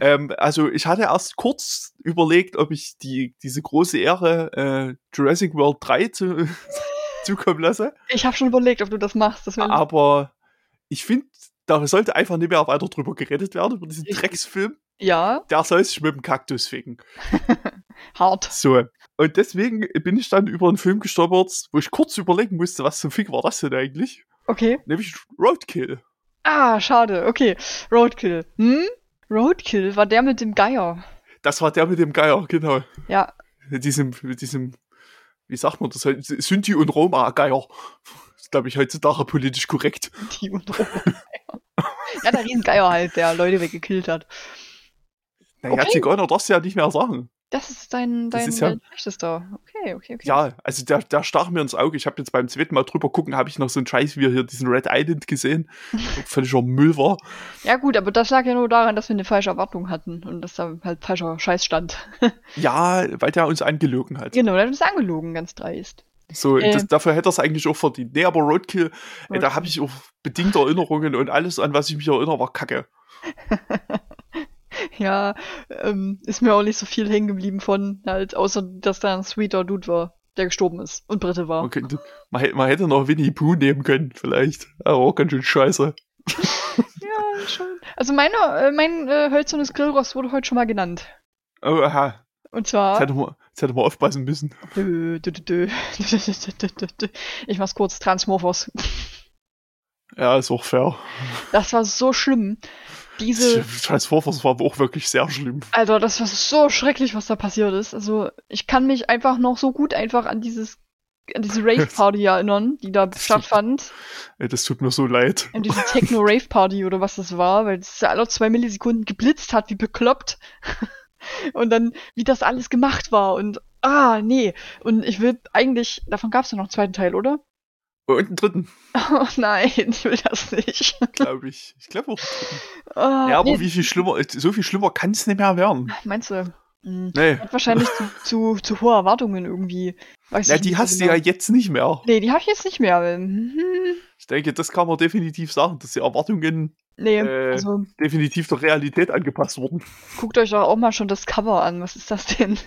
[SPEAKER 2] Ähm, also ich hatte erst kurz überlegt, ob ich die, diese große Ehre äh, Jurassic World 3 zu, zukommen lasse.
[SPEAKER 1] Ich habe schon überlegt, ob du das machst. Das
[SPEAKER 2] Aber ich finde, da sollte einfach nicht mehr weiter drüber geredet werden, über diesen. Drecksfilm.
[SPEAKER 1] ja,
[SPEAKER 2] Der soll sich mit dem Kaktus ficken.
[SPEAKER 1] hart.
[SPEAKER 2] So. Und deswegen bin ich dann über einen Film gestolpert, wo ich kurz überlegen musste, was zum Fick war das denn eigentlich?
[SPEAKER 1] Okay.
[SPEAKER 2] Nämlich Roadkill.
[SPEAKER 1] Ah, schade. Okay. Roadkill. Hm? Roadkill war der mit dem Geier.
[SPEAKER 2] Das war der mit dem Geier, genau.
[SPEAKER 1] Ja,
[SPEAKER 2] Mit diesem, mit diesem, wie sagt man das? Synthi und Roma-Geier. ist, glaube ich, heutzutage politisch korrekt.
[SPEAKER 1] Die und Ja, der Riesengeier halt, der Leute weggekillt hat.
[SPEAKER 2] Naja,
[SPEAKER 1] Okay.
[SPEAKER 2] Zigeuner darfst du ja nicht mehr sagen.
[SPEAKER 1] Das ist dein,
[SPEAKER 2] Das
[SPEAKER 1] dein,
[SPEAKER 2] ist ja-
[SPEAKER 1] dein schlechtester. Okay, okay, okay.
[SPEAKER 2] Ja, also der, der stach mir ins Auge. Ich habe jetzt beim zweiten Mal drüber gucken, habe ich noch so einen Scheiß wie hier diesen Red Island gesehen. Völliger Müll war.
[SPEAKER 1] Ja, gut, aber das lag ja nur daran, dass wir eine falsche Erwartung hatten und dass da halt falscher Scheiß stand.
[SPEAKER 2] Ja, weil der uns angelogen hat.
[SPEAKER 1] genau, der hat uns angelogen, ganz dreist.
[SPEAKER 2] So,
[SPEAKER 1] Äh.
[SPEAKER 2] das, dafür hätte er es eigentlich auch verdient. Nee, aber Roadkill, äh, da
[SPEAKER 1] Roadkill.
[SPEAKER 2] habe ich auch bedingte Erinnerungen und alles, an was ich mich erinnere, war Kacke.
[SPEAKER 1] Ja, ähm, ist mir auch nicht so viel hängen geblieben von, halt, außer dass da ein sweeter Dude war, der gestorben ist und Brite war.
[SPEAKER 2] Man, könnte, man, hätte- man hätte noch Winnie Pooh nehmen können, vielleicht. Aber auch ganz schön scheiße.
[SPEAKER 1] Ja, schon. Also meine, äh, mein äh, hölzernes Grillrost wurde heute schon mal genannt.
[SPEAKER 2] Oh, aha.
[SPEAKER 1] Und zwar.
[SPEAKER 2] man, jetzt hätte man aufpassen müssen.
[SPEAKER 1] Ich mach's kurz, Transmorphos.
[SPEAKER 2] Ja, ist auch fair.
[SPEAKER 1] Das war so schlimm. Diese.
[SPEAKER 2] Transformers war auch wirklich sehr schlimm.
[SPEAKER 1] Alter, das war so schrecklich, was da passiert ist. Also, ich kann mich einfach noch so gut einfach an dieses, an diese Rave-Party erinnern, die da
[SPEAKER 2] Das
[SPEAKER 1] stattfand.
[SPEAKER 2] Ey, Das tut mir so leid.
[SPEAKER 1] An diese Techno-Rave-Party oder was das war, weil es alle zwei Millisekunden geblitzt hat, wie bekloppt. Und dann, wie das alles gemacht war und, ah, nee. Und ich will eigentlich, davon gab's ja noch einen zweiten Teil, oder?
[SPEAKER 2] Und einen dritten,
[SPEAKER 1] Oh nein, ich will das nicht.
[SPEAKER 2] glaube ich. Ich glaube auch.
[SPEAKER 1] Oh,
[SPEAKER 2] Ja, aber
[SPEAKER 1] nee,
[SPEAKER 2] wie viel schlimmer, so viel schlimmer kann es nicht mehr werden.
[SPEAKER 1] Meinst du? Hm.
[SPEAKER 2] Nee.
[SPEAKER 1] Hat wahrscheinlich zu, zu, zu hohe Erwartungen irgendwie. Weiß
[SPEAKER 2] Ja, die hast du
[SPEAKER 1] genau.
[SPEAKER 2] ja jetzt nicht mehr.
[SPEAKER 1] Nee, die habe ich jetzt nicht mehr. hm,
[SPEAKER 2] Ich denke, das kann man definitiv sagen, dass die Erwartungen
[SPEAKER 1] Nee,
[SPEAKER 2] Äh.
[SPEAKER 1] also
[SPEAKER 2] definitiv der Realität angepasst wurden.
[SPEAKER 1] guckt euch doch auch mal schon das Cover an. Was ist das denn?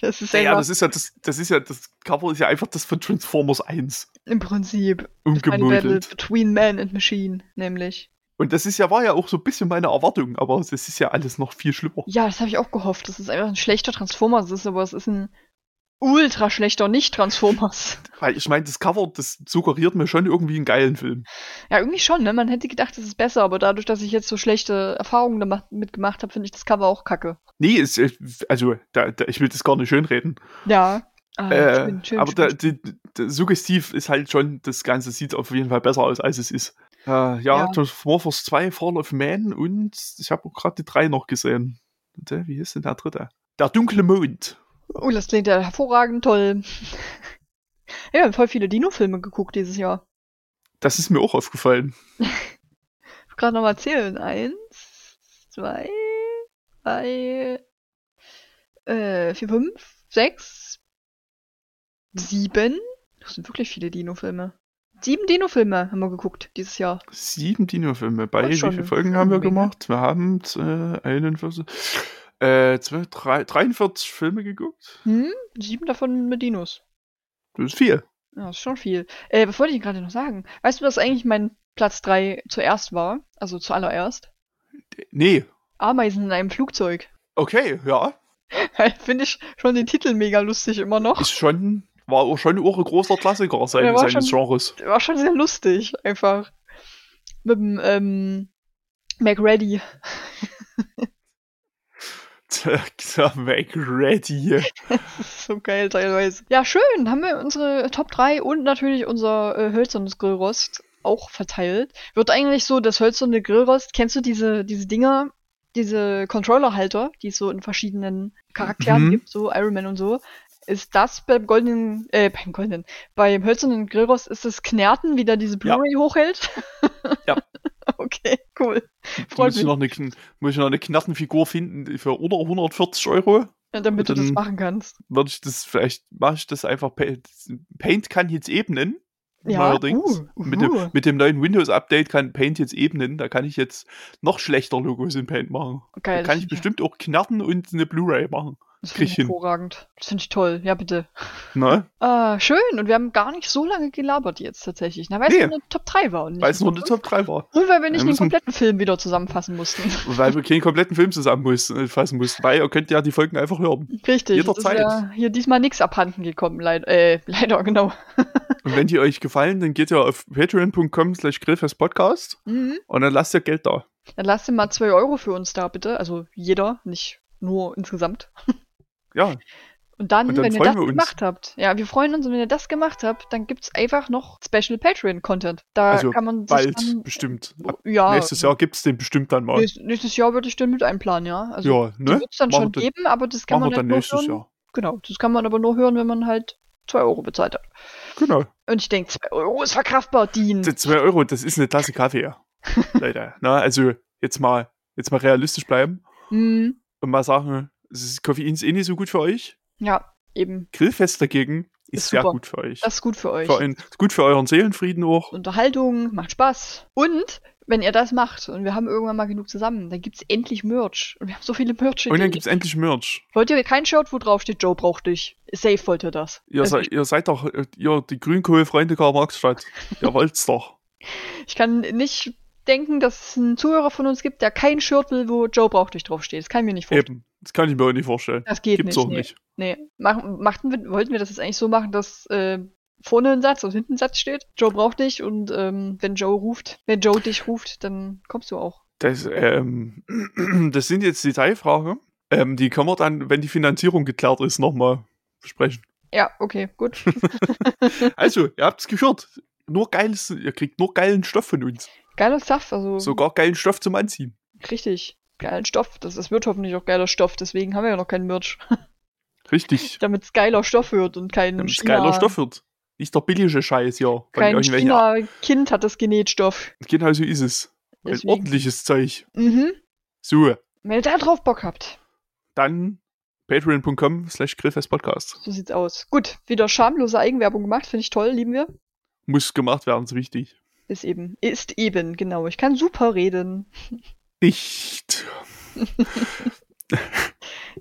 [SPEAKER 1] Das ist ja,
[SPEAKER 2] Ja, das ist ja das, das ist ja, das Cover ist ja einfach das von Transformers 1
[SPEAKER 1] im Prinzip
[SPEAKER 2] umgemodelt.
[SPEAKER 1] between Man and Machine, nämlich.
[SPEAKER 2] Und das ist ja, war ja auch so ein bisschen meine Erwartung, aber das ist ja alles noch viel schlimmer.
[SPEAKER 1] Ja, das habe ich auch gehofft, dass es einfach ein schlechter Transformers ist, aber es ist ein ultra schlechter Nicht-Transformers.
[SPEAKER 2] Weil ich meine, das Cover, das suggeriert mir schon irgendwie einen geilen Film.
[SPEAKER 1] Ja, irgendwie schon, ne? Man hätte gedacht, es ist besser, aber dadurch, dass ich jetzt so schlechte Erfahrungen damit mitgemacht habe, finde ich das Cover auch kacke.
[SPEAKER 2] Nee, es, äh, also, da, da, ich will das gar nicht schönreden.
[SPEAKER 1] Ja. Ah,
[SPEAKER 2] Äh,
[SPEAKER 1] schön, schön,
[SPEAKER 2] aber
[SPEAKER 1] schön,
[SPEAKER 2] da, die, die, suggestiv ist halt schon, das Ganze sieht auf jeden Fall besser aus, als es ist. Äh, ja,
[SPEAKER 1] Ja.
[SPEAKER 2] Transformers 2, Fall of Man und ich habe auch gerade die drei noch gesehen. Äh, wie hieß denn der dritte? Der dunkle Mond.
[SPEAKER 1] Oh, das klingt ja hervorragend toll. ja, wir haben voll viele Dino-Filme geguckt dieses Jahr.
[SPEAKER 2] Das ist mir auch aufgefallen.
[SPEAKER 1] Ich gerade nochmal zählen. Eins, zwei, drei, äh, vier, fünf, sechs, sieben. Das sind wirklich viele Dino-Filme. Sieben Dino-Filme haben wir geguckt dieses Jahr.
[SPEAKER 2] Sieben Dino-Filme. Bei wie viele Folgen haben wir gemacht? Wir haben äh, 41, äh, 2, 3, 43 Filme geguckt.
[SPEAKER 1] Hm? Sieben davon mit Dinos.
[SPEAKER 2] Das ist viel.
[SPEAKER 1] Ja, das ist schon viel. Äh, was wollte ich gerade noch sagen? Weißt du, was eigentlich mein Platz drei zuerst war? Also zuallererst?
[SPEAKER 2] Nee.
[SPEAKER 1] Ameisen in einem Flugzeug.
[SPEAKER 2] Okay, ja.
[SPEAKER 1] Finde ich schon den Titel mega lustig immer noch.
[SPEAKER 2] Ist schon, war schon auch ein großer Klassiker
[SPEAKER 1] war
[SPEAKER 2] seines
[SPEAKER 1] schon-
[SPEAKER 2] Genres.
[SPEAKER 1] War schon sehr lustig, einfach. Mit dem, ähm, McReady.
[SPEAKER 2] Mac Ready.
[SPEAKER 1] So geil teilweise. Ja, schön. Haben wir unsere Top 3 und natürlich unser äh, hölzernes Grillrost auch verteilt. Wird eigentlich so, das hölzerne Grillrost, kennst du diese, diese Dinger, diese Controller-Halter, die es so in verschiedenen Charakteren
[SPEAKER 2] Mhm.
[SPEAKER 1] gibt, so Iron Man und so. Ist das beim goldenen, äh, beim goldenen, beim hölzernen Grillrost ist das Knerten, wie der diese
[SPEAKER 2] Ja.
[SPEAKER 1] Blu-ray hochhält?
[SPEAKER 2] Ja.
[SPEAKER 1] okay, cool.
[SPEAKER 2] Muss
[SPEAKER 1] mich.
[SPEAKER 2] ich, noch eine, muss ich noch eine Knarrenfigur finden für unter 140 Euro?
[SPEAKER 1] Ja, damit du das
[SPEAKER 2] Dann-
[SPEAKER 1] machen kannst.
[SPEAKER 2] Würde ich das, vielleicht mache ich das einfach. Pa- Paint kann jetzt ebnen.
[SPEAKER 1] Ja,
[SPEAKER 2] neuerdings.
[SPEAKER 1] uh,
[SPEAKER 2] mit,
[SPEAKER 1] uh.
[SPEAKER 2] dem, mit dem neuen Windows-Update kann Paint jetzt ebnen. Da kann ich jetzt noch schlechter Logos in Paint machen.
[SPEAKER 1] Geil.
[SPEAKER 2] Da kann ich bestimmt auch knarren und eine Blu-ray machen.
[SPEAKER 1] Das finde ich hervorragend. Das finde ich toll. Ja, bitte.
[SPEAKER 2] Ne?
[SPEAKER 1] Ah, schön. Und wir haben gar nicht so lange gelabert jetzt tatsächlich. Na, weil es
[SPEAKER 2] Nee.
[SPEAKER 1] nur eine Top 3 war.
[SPEAKER 2] Weil es nur
[SPEAKER 1] eine
[SPEAKER 2] Top 3 war.
[SPEAKER 1] Und weil wir nicht
[SPEAKER 2] Wir
[SPEAKER 1] den kompletten Film wieder zusammenfassen mussten.
[SPEAKER 2] Weil wir keinen kompletten Film zusammenfassen mussten. Weil ihr könnt ja die Folgen einfach hören.
[SPEAKER 1] Richtig.
[SPEAKER 2] Jederzeit.
[SPEAKER 1] Es ist ja hier diesmal nichts abhanden gekommen. Leid äh, leider, genau.
[SPEAKER 2] Und wenn die euch gefallen, dann geht ihr auf patreon.com slash grillfestpodcast
[SPEAKER 1] Mhm.
[SPEAKER 2] und dann lasst ihr Geld da.
[SPEAKER 1] Dann lasst ihr mal 2 Euro für uns da, bitte. Also jeder, nicht nur insgesamt.
[SPEAKER 2] Ja,
[SPEAKER 1] Und dann,
[SPEAKER 2] Und dann
[SPEAKER 1] wenn ihr das gemacht habt, ja, wir freuen uns, und wenn ihr das gemacht habt, dann gibt's einfach noch Special Patreon-Content. Da
[SPEAKER 2] Also
[SPEAKER 1] kann man sich
[SPEAKER 2] bald
[SPEAKER 1] dann,
[SPEAKER 2] bestimmt. Ab
[SPEAKER 1] ja,
[SPEAKER 2] nächstes Jahr gibt es den bestimmt dann mal.
[SPEAKER 1] nächstes, Jahr würde ich den mit einplanen, ja. Also
[SPEAKER 2] ja, ne?
[SPEAKER 1] wird's dann
[SPEAKER 2] Machen
[SPEAKER 1] schon
[SPEAKER 2] dann-
[SPEAKER 1] geben, aber das kann man
[SPEAKER 2] dann
[SPEAKER 1] nur
[SPEAKER 2] nächstes
[SPEAKER 1] hören.
[SPEAKER 2] Jahr.
[SPEAKER 1] Genau, das kann man aber nur hören, wenn man halt 2 Euro bezahlt hat.
[SPEAKER 2] Genau.
[SPEAKER 1] Und ich denke, 2 Euro ist verkraftbar, Dean.
[SPEAKER 2] Die 2 Euro, das ist eine Tasse Kaffee. Leute. Na, also jetzt mal, jetzt mal realistisch bleiben
[SPEAKER 1] Hm,
[SPEAKER 2] und mal sagen, es ist Koffein ist eh nicht so gut für euch.
[SPEAKER 1] ja, eben.
[SPEAKER 2] Grillfest dagegen ist,
[SPEAKER 1] Ist
[SPEAKER 2] sehr
[SPEAKER 1] super.
[SPEAKER 2] gut für euch.
[SPEAKER 1] Das ist gut für euch.
[SPEAKER 2] für ein, gut für euren Seelenfrieden auch.
[SPEAKER 1] Unterhaltung, macht Spaß. Und wenn ihr das macht und wir haben irgendwann mal genug zusammen, dann gibt's endlich Merch. Und wir haben so viele merch
[SPEAKER 2] Und dann gibt's endlich Merch.
[SPEAKER 1] Wollt ihr kein Shirt, wo drauf steht, Joe braucht dich? Safe wollt ihr das.
[SPEAKER 2] Ihr,
[SPEAKER 1] Also
[SPEAKER 2] seid, ihr seid doch, äh, ihr, die Grünkohlfreunde Karl Marxstadt. Ihr wollt's doch.
[SPEAKER 1] Ich kann nicht denken, dass es einen Zuhörer von uns gibt, der kein Shirt will, wo Joe braucht dich draufsteht. Das kann ich mir nicht vorstellen.
[SPEAKER 2] Eben. Das kann ich mir auch nicht vorstellen.
[SPEAKER 1] Das geht
[SPEAKER 2] Gibt's
[SPEAKER 1] nicht.
[SPEAKER 2] auch
[SPEAKER 1] nee.
[SPEAKER 2] nicht.
[SPEAKER 1] Nee. Machen, machten wir, wollten wir das jetzt eigentlich so machen, dass äh, vorne ein Satz und hinten ein Satz steht? Joe braucht dich und ähm, wenn Joe ruft, wenn Joe dich ruft, dann kommst du auch.
[SPEAKER 2] Das, ähm, das sind jetzt Detailfragen. Ähm, die können wir dann, wenn die Finanzierung geklärt ist, nochmal besprechen.
[SPEAKER 1] Ja, okay, gut.
[SPEAKER 2] Also, ihr habt's gehört. Nur geiles, ihr kriegt nur geilen Stoff von uns.
[SPEAKER 1] Geiler Stuff, also
[SPEAKER 2] Sogar geilen Stoff zum Anziehen.
[SPEAKER 1] richtig. Geilen Stoff. Das, das wird hoffentlich auch geiler Stoff, deswegen haben wir ja noch keinen Merch.
[SPEAKER 2] Richtig.
[SPEAKER 1] Damit es geiler Stoff wird und kein
[SPEAKER 2] Damit es
[SPEAKER 1] China,
[SPEAKER 2] geiler Stoff wird. Nicht der billige Scheiß. Von
[SPEAKER 1] kein
[SPEAKER 2] irgendwelchen-
[SPEAKER 1] China-Kind hat das genäht Stoff.
[SPEAKER 2] Genau so ist es. Ein ordentliches Zeug.
[SPEAKER 1] Mhm.
[SPEAKER 2] So,
[SPEAKER 1] Wenn ihr da drauf Bock habt,
[SPEAKER 2] dann patreon.com slash grillfestpodcast.
[SPEAKER 1] so sieht's aus. Gut, wieder schamlose Eigenwerbung gemacht, finde ich toll, lieben wir.
[SPEAKER 2] Muss gemacht werden, ist wichtig.
[SPEAKER 1] Ist eben, ist eben, genau. Ich kann super reden.
[SPEAKER 2] Nicht.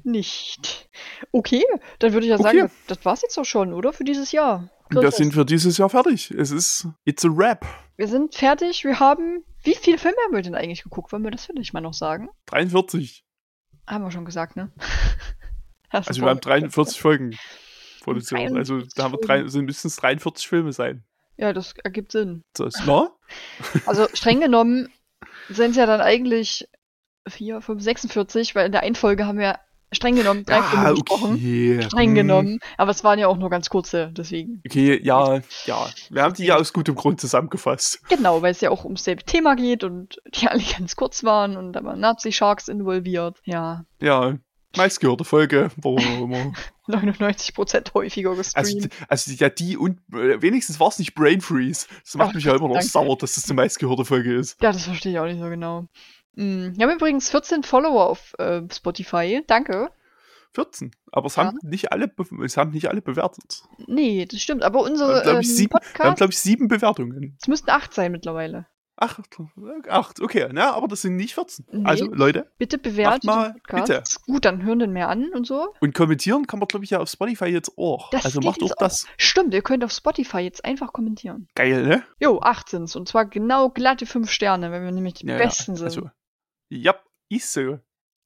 [SPEAKER 1] Nicht. Okay, dann würde ich ja
[SPEAKER 2] Okay.
[SPEAKER 1] sagen, das, war's jetzt auch schon, oder? Für dieses Jahr.
[SPEAKER 2] Wir sind für dieses Jahr fertig. Es ist, it's a wrap.
[SPEAKER 1] wir sind fertig. Wir haben, wie viele Filme haben wir denn eigentlich geguckt? Wollen wir das vielleicht mal noch sagen?
[SPEAKER 2] 43.
[SPEAKER 1] Haben wir schon gesagt, ne? Hast
[SPEAKER 2] Also wir haben
[SPEAKER 1] vor-
[SPEAKER 2] 43 Folgen produziert.
[SPEAKER 1] 43
[SPEAKER 2] Also da haben wir drei, sind müssen es 43 Filme sein.
[SPEAKER 1] Ja, das ergibt Sinn.
[SPEAKER 2] Das, na?
[SPEAKER 1] Also streng genommen sind ja dann eigentlich 4, 5, 46, weil in der einen Folge haben wir streng genommen drei Filme besprochen.
[SPEAKER 2] Ah, okay.
[SPEAKER 1] Streng
[SPEAKER 2] Hm.
[SPEAKER 1] genommen. Aber es waren ja auch nur ganz kurze, deswegen.
[SPEAKER 2] Okay, ja, ja. Wir haben die ja aus gutem Grund zusammengefasst.
[SPEAKER 1] Genau, weil es ja auch ums selbe Thema geht und die alle ganz kurz waren und da waren Nazi-Sharks involviert. Ja.
[SPEAKER 2] Ja, Meistgehörte Folge, warum auch immer.
[SPEAKER 1] 99% häufiger
[SPEAKER 2] Also,
[SPEAKER 1] gestreamt.
[SPEAKER 2] also ja, die und äh, wenigstens war es nicht Brain Freeze. Das macht
[SPEAKER 1] Ach,
[SPEAKER 2] mich ja immer noch
[SPEAKER 1] danke.
[SPEAKER 2] sauer, dass das die meistgehörte Folge ist.
[SPEAKER 1] Ja, das verstehe ich auch nicht so genau. Hm, Wir haben übrigens 14 Follower auf äh, Spotify. Danke.
[SPEAKER 2] 14. Aber es
[SPEAKER 1] Ja.
[SPEAKER 2] haben nicht alle, es haben nicht alle bewertet.
[SPEAKER 1] Nee, das stimmt. Aber
[SPEAKER 2] Wir
[SPEAKER 1] unsere
[SPEAKER 2] haben, glaube
[SPEAKER 1] ähm,
[SPEAKER 2] ich, sieben, wir haben,
[SPEAKER 1] Podcast,
[SPEAKER 2] glaub ich, sieben Bewertungen.
[SPEAKER 1] es müssten acht sein mittlerweile.
[SPEAKER 2] Acht, acht, okay, na, aber das sind nicht 14.
[SPEAKER 1] Nee.
[SPEAKER 2] Also, Leute,
[SPEAKER 1] Bitte bewertet
[SPEAKER 2] mal, bitte.
[SPEAKER 1] Gut, dann hören den mehr an und so.
[SPEAKER 2] und kommentieren kann man, glaube ich, ja auf Spotify jetzt auch.
[SPEAKER 1] Das
[SPEAKER 2] also macht auch das.
[SPEAKER 1] Stimmt, ihr könnt auf Spotify jetzt einfach kommentieren.
[SPEAKER 2] Geil, ne?
[SPEAKER 1] Jo, acht sind's. Und zwar genau glatte fünf Sterne, weil wir nämlich die
[SPEAKER 2] Ja,
[SPEAKER 1] Besten sind.
[SPEAKER 2] Also, ja, ist so.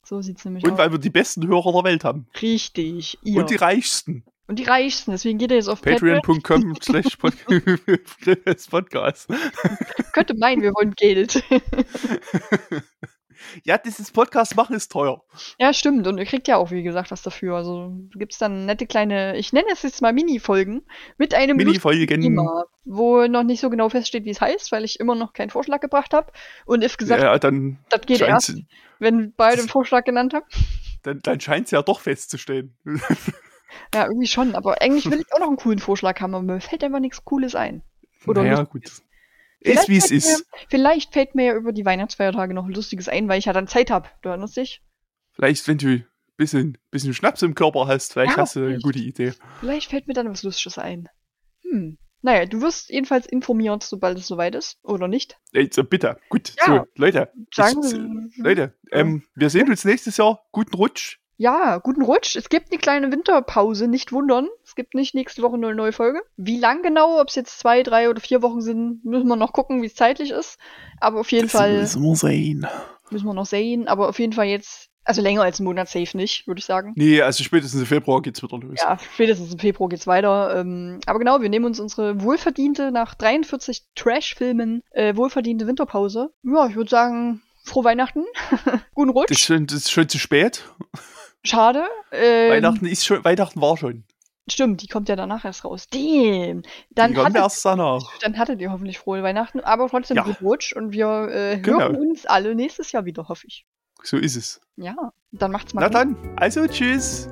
[SPEAKER 1] so sieht's nämlich
[SPEAKER 2] Und
[SPEAKER 1] aus.
[SPEAKER 2] weil wir die besten Hörer der Welt haben.
[SPEAKER 1] Richtig, ihr.
[SPEAKER 2] Und die reichsten.
[SPEAKER 1] Und die reichsten. Deswegen geht ihr jetzt auf Patreon.
[SPEAKER 2] Patreon.com slash Pod- Podcast.
[SPEAKER 1] Könnte meinen, wir wollen Geld.
[SPEAKER 2] Ja, dieses Podcast machen ist teuer.
[SPEAKER 1] ja, stimmt. Und ihr kriegt ja auch, wie gesagt, was dafür. Also gibt's dann nette kleine, ich nenne es jetzt mal Mini-Folgen mit einem
[SPEAKER 2] Mini-Folgen.
[SPEAKER 1] Thema, wo noch nicht so genau feststeht, wie es heißt, weil ich immer noch keinen Vorschlag gebracht habe. Und if gesagt,
[SPEAKER 2] Ja, dann
[SPEAKER 1] das geht erst, wenn beide einen Vorschlag genannt haben.
[SPEAKER 2] dann, dann scheint es ja doch festzustehen.
[SPEAKER 1] Ja, irgendwie schon. Aber eigentlich will ich auch noch einen coolen Vorschlag haben, aber mir fällt einfach nichts Cooles ein. Oder
[SPEAKER 2] naja, gut.
[SPEAKER 1] Vielleicht
[SPEAKER 2] Ist wie es ist.
[SPEAKER 1] Mir, vielleicht fällt mir ja über die Weihnachtsfeiertage noch ein lustiges ein, weil ich ja dann Zeit habe. Du erinnerst dich?
[SPEAKER 2] Vielleicht, wenn du ein bisschen, bisschen Schnaps im Körper hast, vielleicht
[SPEAKER 1] Ja,
[SPEAKER 2] hast du eine gute Idee.
[SPEAKER 1] Vielleicht fällt mir dann was Lustiges ein. Hm. Naja, du wirst jedenfalls informiert, sobald es soweit ist. Oder nicht?
[SPEAKER 2] Also bitte, gut.
[SPEAKER 1] Ja.
[SPEAKER 2] So, Leute. Ich. Leute, ähm, wir sehen uns nächstes Jahr. Guten Rutsch.
[SPEAKER 1] Ja, guten Rutsch. Es gibt eine kleine Winterpause, nicht wundern. Es gibt nicht nächste Woche eine neue Folge. Wie lang genau, ob es jetzt zwei, drei oder vier Wochen sind, müssen wir noch gucken, wie es zeitlich ist. Aber auf jeden Fall
[SPEAKER 2] müssen wir sehen.
[SPEAKER 1] müssen wir noch sehen. Aber auf jeden Fall jetzt, also länger als einen Monat safe nicht, würde ich sagen.
[SPEAKER 2] Nee, also spätestens im Februar geht's wieder los.
[SPEAKER 1] Ja, spätestens im Februar geht's weiter. Ähm, aber genau, wir nehmen uns unsere wohlverdiente, nach 43 Trash-Filmen, äh, wohlverdiente Winterpause. Ja, ich würde sagen, frohe Weihnachten. Guten Rutsch.
[SPEAKER 2] Das ist schon, das ist schon zu spät.
[SPEAKER 1] Schade. Ähm,
[SPEAKER 2] Weihnachten ist schon, Weihnachten war schon.
[SPEAKER 1] Stimmt, die kommt ja danach erst raus. Damn. Dann
[SPEAKER 2] Die kommt erst danach.
[SPEAKER 1] dann hattet ihr hoffentlich frohe Weihnachten, aber trotzdem
[SPEAKER 2] Ja.
[SPEAKER 1] Rutsch und wir äh,
[SPEAKER 2] Genau.
[SPEAKER 1] hören uns alle nächstes Jahr wieder, hoffe ich.
[SPEAKER 2] So ist es.
[SPEAKER 1] Ja, dann macht's mal
[SPEAKER 2] Na
[SPEAKER 1] gut.
[SPEAKER 2] dann, also tschüss.